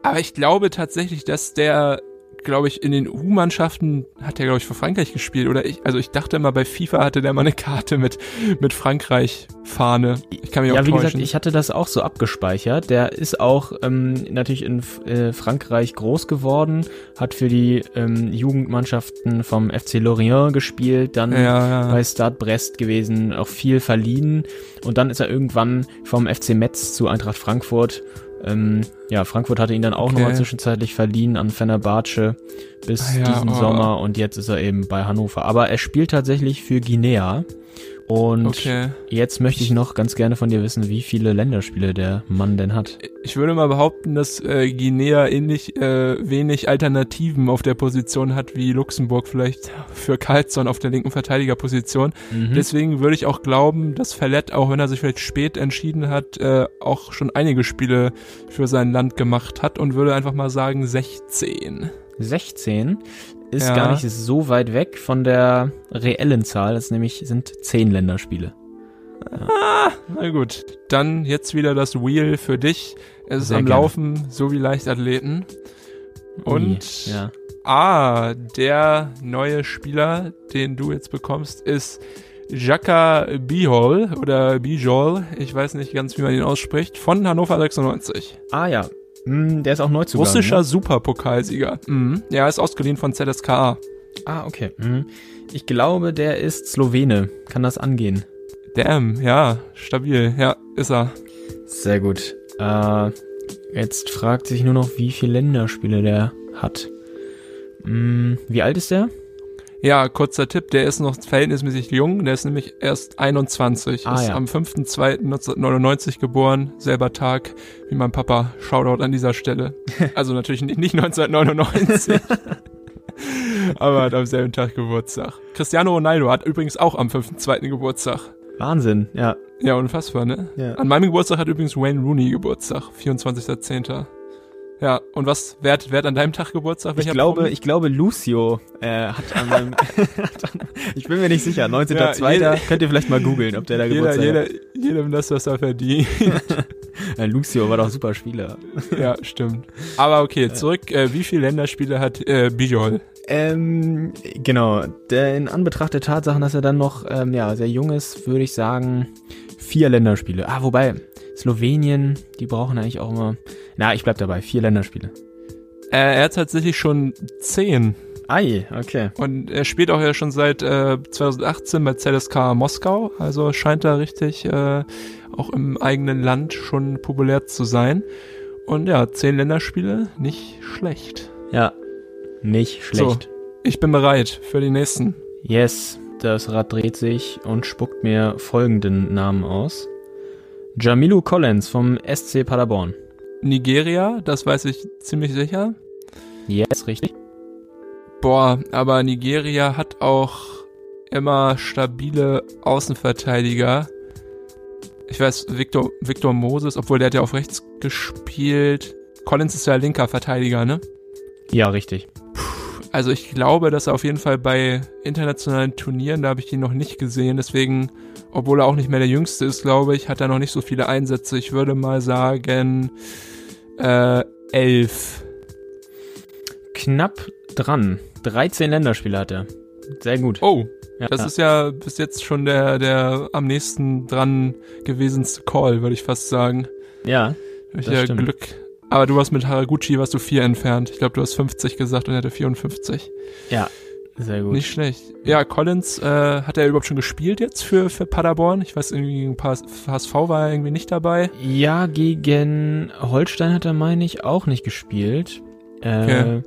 aber ich glaube tatsächlich, dass der, glaube ich, in den U-Mannschaften hat der, glaube ich, für Frankreich gespielt. Oder ich, also ich dachte immer, bei FIFA hatte der mal eine Karte mit, mit Frankreich-Fahne. Ich kann mich ja, auch wie täuschen. gesagt, ich hatte das auch so abgespeichert. Der ist auch ähm, natürlich in äh, Frankreich groß geworden, hat für die ähm, Jugendmannschaften vom FC Lorient gespielt, dann ja, ja. bei Stade Brest gewesen, auch viel verliehen und dann ist er irgendwann vom FC Metz zu Eintracht Frankfurt. Ähm, ja, Frankfurt hatte ihn dann auch Okay. nochmal zwischenzeitlich verliehen an Fenerbahce bis Ah ja, diesen oh. Sommer und jetzt ist er eben bei Hannover. Aber er spielt tatsächlich für Guinea und Okay. Jetzt möchte ich noch ganz gerne von dir wissen, wie viele Länderspiele der Mann denn hat. Ich würde mal behaupten, dass äh, Guinea ähnlich äh, wenig Alternativen auf der Position hat wie Luxemburg vielleicht für Carlson auf der linken Verteidigerposition. Mhm. Deswegen würde ich auch glauben, dass Verlet, auch wenn er sich vielleicht spät entschieden hat, äh, auch schon einige Spiele für sein Land gemacht hat und würde einfach mal sagen 16. 16 ist Ja. gar nicht so weit weg von der reellen Zahl. Das nämlich sind 10 Länderspiele. Na gut, dann jetzt wieder das Wheel für dich. Es ist Sehr am gerne. Laufen, so wie Leichtathleten. Und ja. Ah, der neue Spieler, den du jetzt bekommst, ist Jaka Bihol oder Bijol, ich weiß nicht ganz, wie man ihn ausspricht, von Hannover 96. Ah ja, Hm, der ist auch Neuzugang. Russischer Ne? Superpokalsieger. Mhm. Ja, er ist ausgeliehen von ZSKA. Ah, okay. Mhm. Ich glaube, der ist Slowene. Kann das angehen? Damn, ja, stabil. Ja, ist er. Sehr gut. Äh, jetzt fragt sich nur noch, wie viele Länderspiele der hat. Hm, wie alt ist der? Ja, kurzer Tipp, der ist noch verhältnismäßig jung, der ist nämlich erst 21, Ah, ist ja. am 5.2.1999 geboren, selber Tag wie mein Papa. Shoutout an dieser Stelle. Also natürlich nicht, nicht 1999, aber hat am selben Tag Geburtstag. Cristiano Ronaldo hat übrigens auch am 5.2. Geburtstag. Wahnsinn, ja. Ja, unfassbar, ne? ja. An meinem Geburtstag hat übrigens Wayne Rooney Geburtstag, 24.10. Ja, und was, wer hat, wer hat an deinem Tag Geburtstag? Ich glaube, Promi? ich glaube, Lucio äh, hat an meinem. hat ich bin mir nicht sicher. 19.02. Ja, Könnt ihr vielleicht mal googeln, ob der da jeder, Geburtstag jeder, jedem das, was er verdient. hat. Ja, Lucio war doch super Spieler. ja, stimmt. Aber okay, zurück. Äh, wie viele Länderspiele hat äh, Bijol? Ähm, genau. Der, in Anbetracht der Tatsachen, dass er dann noch ähm, ja, sehr jung ist, würde ich sagen, vier Länderspiele. Ah, wobei, Slowenien, die brauchen eigentlich auch immer. Na, ich bleib dabei, vier Länderspiele. Äh, er hat tatsächlich schon zehn. Ei, okay. Und er spielt auch ja schon seit äh, 2018 bei ZSK Moskau. Also scheint er richtig äh, auch im eigenen Land schon populär zu sein. Und ja, zehn Länderspiele, nicht schlecht. Ja, nicht schlecht. Ich bin bereit für die nächsten. Yes, das Rad dreht sich und spuckt mir folgenden Namen aus. Jamilu Collins vom SC Paderborn. Nigeria, das weiß ich ziemlich sicher. Yes, richtig. Boah, aber Nigeria hat auch immer stabile Außenverteidiger. Ich weiß, Victor, Victor Moses, obwohl der hat ja auf rechts gespielt. Collins ist ja linker Verteidiger, ne? Ja, richtig. Also ich glaube, dass er auf jeden Fall bei internationalen Turnieren, da habe ich ihn noch nicht gesehen, deswegen, obwohl er auch nicht mehr der Jüngste ist, glaube ich, hat er noch nicht so viele Einsätze. Ich würde mal sagen, äh, elf. Knapp dran. 13 Länderspiele hat er. Sehr gut. Oh, ja, Das ist ja bis jetzt schon der, der am nächsten dran gewesenste Call, würde ich fast sagen. ja, Das ja stimmt. Glück. Aber du warst mit Haraguchi, warst du vier entfernt. Ich glaube, du hast 50 gesagt und er hatte 54. ja. Sehr gut. Nicht schlecht. Ja, Collins, äh, hat er überhaupt schon gespielt jetzt für, für Paderborn? Ich weiß, irgendwie paar HSV war er irgendwie nicht dabei. Ja, gegen Holstein hat er, meine ich, auch nicht gespielt. Äh, Okay.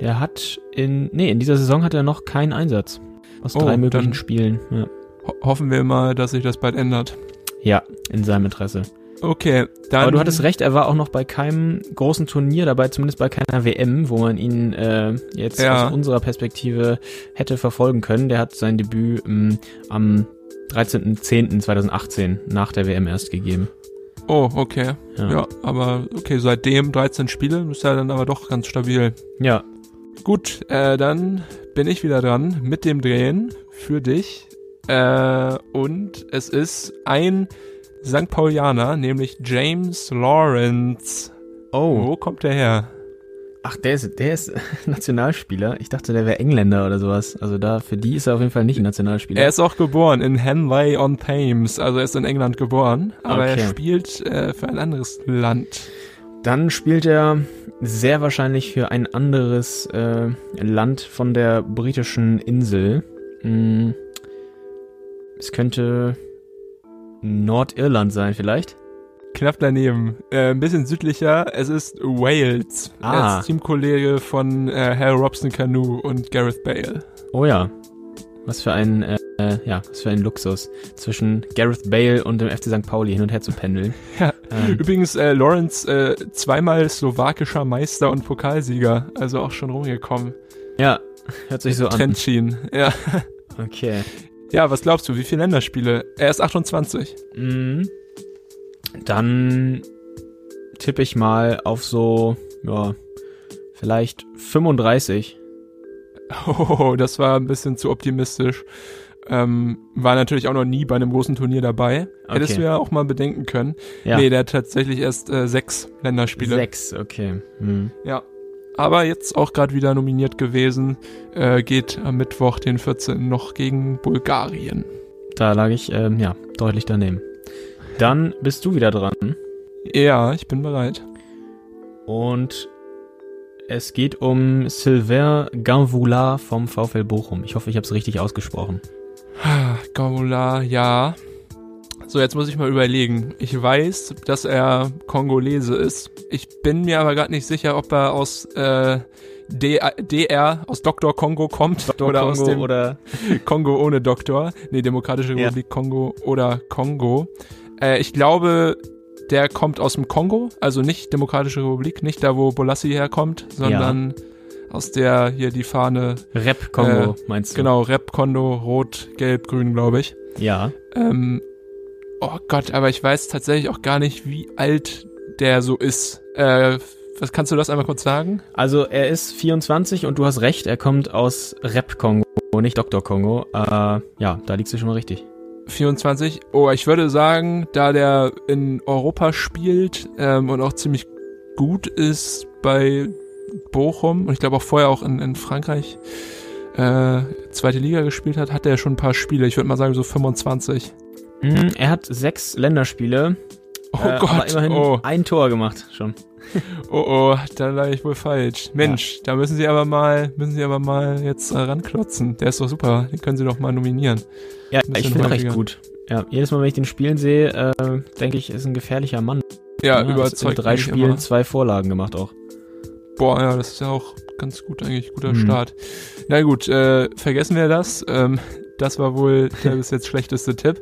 Der hat in, nee, in dieser Saison hat er noch keinen Einsatz. Aus Oh, drei möglichen Spielen. Ja. Ho hoffen wir mal, dass sich das bald ändert. ja, in seinem Interesse. Okay, dann. Aber du hattest recht, er war auch noch bei keinem großen Turnier dabei, zumindest bei keiner WM, wo man ihn äh, jetzt Ja. aus unserer Perspektive hätte verfolgen können. Der hat sein Debüt ähm, am 13.10.2018 nach der WM erst gegeben. Oh, okay. Ja. Ja. aber okay, seitdem 13 Spiele, ist ja dann aber doch ganz stabil. ja. Gut, äh, dann bin ich wieder dran mit dem Drehen für dich. Äh, und es ist ein St. Paulianer, nämlich James Lawrence. Oh. Wo kommt der her? Ach, der ist, der ist Nationalspieler. Ich dachte, der wäre Engländer oder sowas. Also da, für die ist er auf jeden Fall nicht Nationalspieler. Er ist auch geboren in Henley on Thames, also er ist in England geboren, aber Okay. er spielt äh, für ein anderes Land. Dann spielt er sehr wahrscheinlich für ein anderes äh, Land von der britischen Insel. Hm. Es könnte Nordirland sein, vielleicht. Knapp daneben, äh, ein bisschen südlicher, es ist Wales. Er Ah. ist Teamkollege von äh, Hal Robson Canoe und Gareth Bale. Oh ja. Was für ein, äh, äh, ja, was für ein Luxus. Zwischen Gareth Bale und dem FC St. Pauli hin und her zu pendeln. Ja. Ähm, Übrigens, äh, Lawrence äh, zweimal slowakischer Meister und Pokalsieger, also auch schon rumgekommen. ja, hört sich so an. Trendschienen, ja. Okay. Ja, was glaubst du, wie viele Länderspiele? Er ist 28. Mhm. Dann tippe ich mal auf so, ja, vielleicht 35. Oh, das war ein bisschen zu optimistisch. Ähm, war natürlich auch noch nie bei einem großen Turnier dabei. Hättest Okay. du ja auch mal bedenken können. Ja. Nee, der hat tatsächlich erst äh, sechs Länderspiele. Sechs, okay. Hm. Ja. Aber jetzt auch gerade wieder nominiert gewesen. Äh, geht am Mittwoch, den 14. noch gegen Bulgarien. Da lag ich, ähm, ja, deutlich daneben. Dann bist du wieder dran. Ja, ich bin bereit. Und es geht um Sylvain Ganvoula vom VfL Bochum. Ich hoffe, ich habe es richtig ausgesprochen. Gamola, ja. So, jetzt muss ich mal überlegen. Ich weiß, dass er Kongolese ist. Ich bin mir aber gerade nicht sicher, ob er aus äh, DR, aus Dr. Kongo kommt oder aus dem oder Kongo ohne Doktor. Nee, Demokratische Ja. Republik Kongo oder Kongo. Äh, ich glaube, der kommt aus dem Kongo, also nicht Demokratische Republik, nicht da, wo Bolassi herkommt, sondern aus der hier die Fahne, Rap Kongo, meinst du? genau, Rep Kondo, Rot, Gelb, Grün, glaube ich. Ja. Ähm, oh Gott, aber ich weiß tatsächlich auch gar nicht, wie alt der so ist. Äh, was kannst du das einmal kurz sagen? Also er ist 24 und du hast recht, er kommt aus Rap Kongo, nicht Dr. Kongo. Äh, ja, da liegst du schon mal richtig. 24. Oh, ich würde sagen, da der in Europa spielt ähm, und auch ziemlich gut ist bei Bochum und ich glaube auch vorher auch in, in Frankreich äh, zweite Liga gespielt hat, hat er schon ein paar Spiele. Ich würde mal sagen so 25. Mhm, er hat sechs Länderspiele. Oh äh, aber Gott, immerhin oh, ein Tor gemacht schon. oh, oh, da lag ich wohl falsch. Mensch, da müssen Sie aber mal, müssen Sie aber mal jetzt äh, ranklotzen. Der ist doch super, den können Sie doch mal nominieren. Ja, ich finde recht gut. Ja, jedes Mal, wenn ich den spielen sehe, äh, denke ich, ist ein gefährlicher Mann. Ja, hat überzeugt In drei Spielen immer. zwei Vorlagen gemacht auch. Boah, ja, das ist ja auch ganz gut eigentlich, guter Mhm. Start. Na gut, äh, vergessen wir das. Ähm, das war wohl der bis jetzt schlechteste Tipp.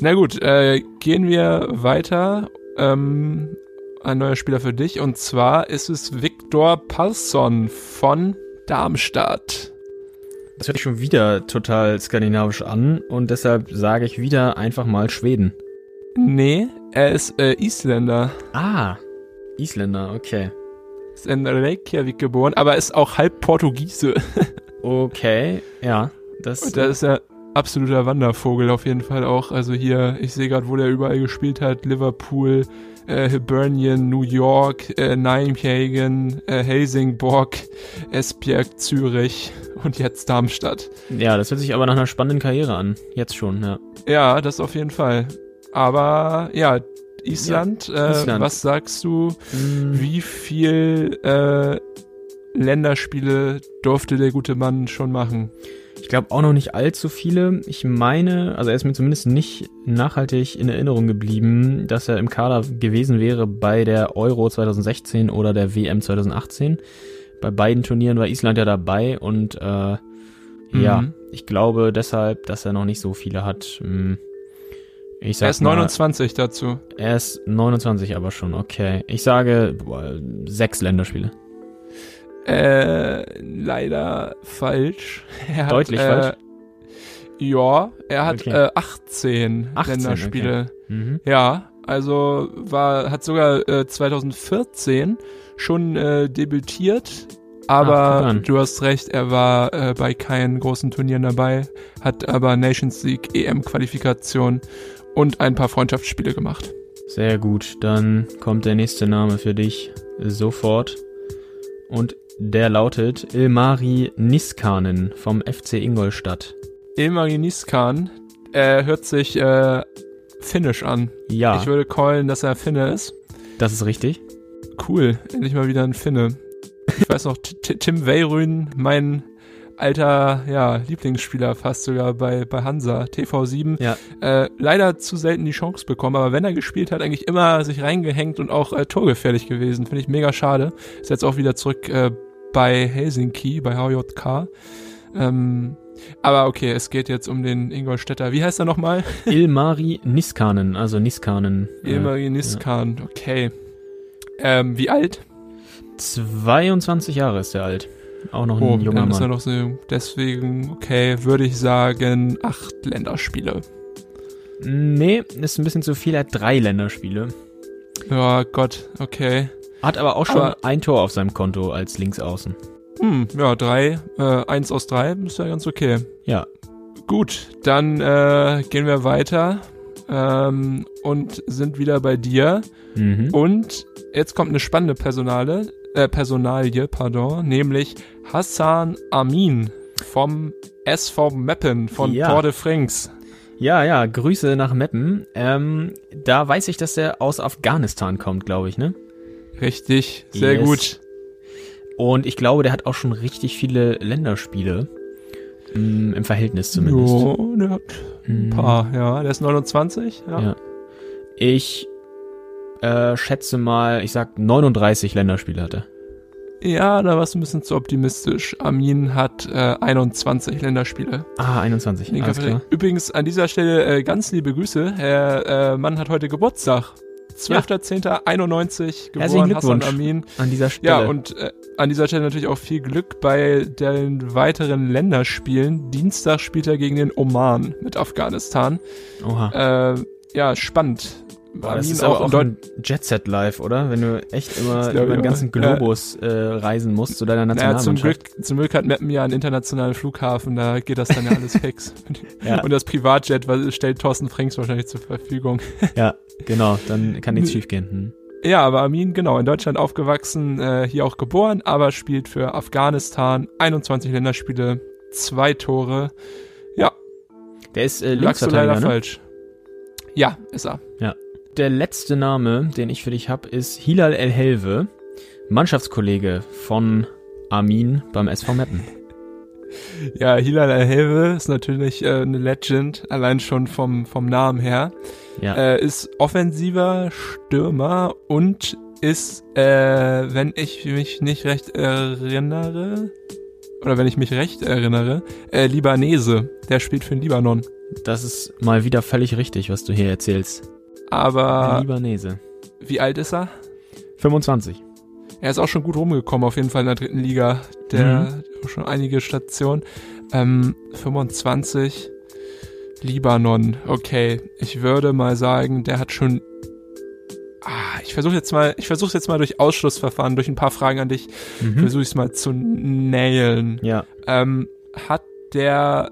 Na gut, äh, gehen wir weiter. Ähm, ein neuer Spieler für dich und zwar ist es Viktor Palsson von Darmstadt. Das hört sich schon wieder total skandinavisch an und deshalb sage ich wieder einfach mal Schweden. Nee, er ist äh, Isländer. Ah, Isländer, okay. Ist in Reykjavik geboren, aber ist auch halb Portugiese. Okay, ja. Das, Und der ist ja absoluter Wandervogel auf jeden Fall auch. Also hier, ich sehe gerade, wo der überall gespielt hat. Liverpool, äh, Hibernian, New York, äh, Nijmegen, äh, Helsingborg, Esbjerg, Zürich und jetzt Darmstadt. ja, das hört sich aber nach einer spannenden Karriere an. Jetzt schon, ja. Ja, das auf jeden Fall. Aber ja, Island, Ja, äh, Island. was sagst du? Hm, Wie viel äh, Länderspiele durfte der gute Mann schon machen? Ich glaube auch noch nicht allzu viele. Ich meine, also er ist mir zumindest nicht nachhaltig in Erinnerung geblieben, dass er im Kader gewesen wäre bei der Euro 2016 oder der WM 2018. Bei beiden Turnieren war Island ja dabei und äh, ja, Mhm. ich glaube deshalb, dass er noch nicht so viele hat. Hm, Ich sag Er ist mal, 29 dazu. Er ist 29 aber schon, okay. Ich sage boah, sechs Länderspiele. Äh, leider falsch. Er hat, Deutlich äh, falsch? Ja, er hat Okay. äh, 18, 18, Länderspiele. Mhm. Ja, also war hat sogar äh, 2014 schon äh, debütiert, Ach, aber an. du hast recht, er war äh, bei keinen großen Turnieren dabei, hat aber Nations League EM Qualifikation und ein paar Freundschaftsspiele gemacht. Sehr gut, dann kommt der nächste Name für dich sofort. Und der lautet Ilmari Niskanen vom FC Ingolstadt. Ilmari Niskan äh, hört sich äh, finnisch an. Ja, Ich würde callen, dass er Finne ist. das ist richtig. Cool, endlich mal wieder ein Finne. Ich weiß noch, Tim Weirün, mein alter ja, Lieblingsspieler fast sogar bei, bei Hansa, TV7. Ja. Äh, leider zu selten die Chance bekommen, aber wenn er gespielt hat, eigentlich immer sich reingehängt und auch äh, torgefährlich gewesen. Finde ich mega schade. Ist jetzt auch wieder zurück äh, bei Helsinki, bei HJK. Ähm, aber okay, es geht jetzt um den Ingolstädter. Wie heißt er nochmal? Ilmari Niskanen, also Niskanen. äh, Ilmari Niskan, okay. Ähm, wie alt? 22 Jahre ist er alt. Auch noch ein Oh, junger dann ist er Mann. noch so. Deswegen, okay, würde ich sagen, acht Länderspiele. Nee, ist ein bisschen zu viel. Er hat drei Länderspiele. Ja, Gott, okay. Hat aber auch schon Aber- ein Tor auf seinem Konto als Linksaußen. Hm, ja, drei, äh, eins aus drei, ist ja ganz okay. Ja. Gut, dann äh, gehen wir weiter ähm, und sind wieder bei dir. Mhm. Und jetzt kommt eine spannende Personale, äh, Personalie, pardon, nämlich Hassan Amin vom SV Meppen von Ja. Port de Frings. Ja, ja, Grüße nach Meppen. Ähm, da weiß ich, dass er aus Afghanistan kommt, glaube ich, ne? Richtig, sehr Yes. gut. Und ich glaube, der hat auch schon richtig viele Länderspiele. Mm, Im Verhältnis zumindest. Jo, der hat ein Mm, paar, ja. Der ist 29, ja. Ja. Ich äh, schätze mal, ich sag 39 Länderspiele hat er. Ja, da warst du ein bisschen zu optimistisch. Amin hat äh, 21 Länderspiele. Ah, 21, Den alles klar. Übrigens an dieser Stelle äh, ganz liebe Grüße. Der äh, Mann hat heute Geburtstag. 12.10.91 Herzlichen geboren, Hassan Glückwunsch. Amin. An dieser Stelle. Ja, und äh, an dieser Stelle natürlich auch viel Glück bei den weiteren Länderspielen. Dienstag spielt er gegen den Oman mit Afghanistan. Oha. Äh, ja, spannend. Boah, das ist auch Deut- ein Jet-Set live, oder? Wenn du echt immer über den auch. ganzen Ja. Globus äh, reisen musst zu deiner Naja, zum Nationalmannschaft. Glück, zum Glück hat Meppen ja einen internationalen Flughafen, da geht das dann ja alles fix. Ja. Und das Privatjet was, stellt Thorsten Frings wahrscheinlich zur Verfügung. Ja, genau, dann kann nichts schiefgehen. Hm. Ja, aber Amin, genau, in Deutschland aufgewachsen, äh, hier auch geboren, aber spielt für Afghanistan 21 Länderspiele, zwei Tore. Der ist äh, Lagst du leider ne? falsch. Ja, ist er. Der letzte Name, den ich für dich habe, ist Hilal El Helve, Mannschaftskollege von Armin beim SV Meppen. Ja, Hilal Al-Helve ist natürlich äh, eine Legend, allein schon vom, vom Namen her. Ja. Äh, ist offensiver Stürmer und ist, äh, wenn ich mich nicht recht erinnere, oder wenn ich mich recht erinnere, äh, Libanese. Der spielt für den Libanon. Das ist mal wieder völlig richtig, was du hier erzählst. Aber Libanese. wie alt ist er? 25. Er ist auch schon gut rumgekommen, auf jeden Fall in der dritten Liga. Der auch schon einige Stationen. Ähm, 25. Libanon. Okay, ich würde mal sagen, der hat schon. Ah, ich versuche jetzt mal, ich versuche jetzt mal durch Ausschlussverfahren, durch ein paar Fragen an dich, Mhm. versuche ich es mal zu nailen. Ja. Ähm, hat der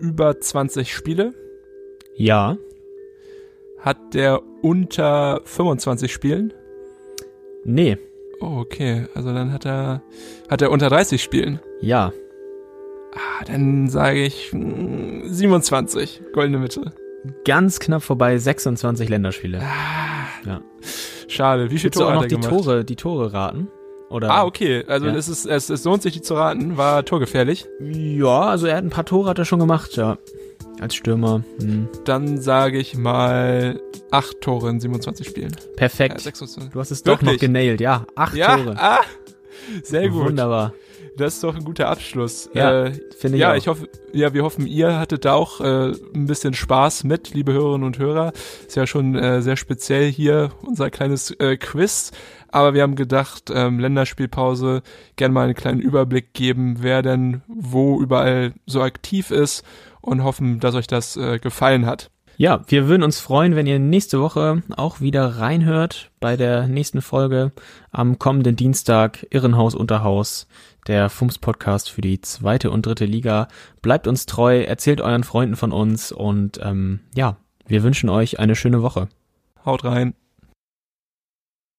über 20 Spiele? Ja. Hat der unter 25 Spielen? Nee. Oh, okay. Also dann hat er, hat er unter 30 Spielen. Ja. Ah, dann sage ich mm, 27. Goldene Mitte. Ganz knapp vorbei, 26 Länderspiele. Ah, Ja. Schade. Wie viele Tore auch hat noch er die gemacht? Tore, die Tore raten? Oder Ah, okay. Also Ja. es, ist, es, es lohnt sich, die zu raten. War torgefährlich. Ja, also er hat ein paar Tore hat er schon gemacht, ja. Als Stürmer. Hm. Dann sage ich mal acht Tore in 27 Spielen. Perfekt. 26. Du hast es doch noch Wirklich? genailt, ja. Acht Ja, Tore. ah, sehr gut. Wunderbar. Das ist doch ein guter Abschluss. Ja, äh, Finde ich ja, auch. ich hoffe, ja, wir hoffen, ihr hattet da auch äh, ein bisschen Spaß mit, liebe Hörerinnen und Hörer. Ist ja schon äh, sehr speziell hier unser kleines äh, Quiz. Aber wir haben gedacht, ähm, Länderspielpause, gerne mal einen kleinen Überblick geben, wer denn wo überall so aktiv ist und hoffen, dass euch das äh, gefallen hat. Ja, wir würden uns freuen, wenn ihr nächste Woche auch wieder reinhört bei der nächsten Folge am kommenden Dienstag Irrenhaus Unterhaus, der Fums Podcast für die zweite und dritte Liga. Bleibt uns treu, erzählt euren Freunden von uns und ähm, ja, wir wünschen euch eine schöne Woche. Haut rein.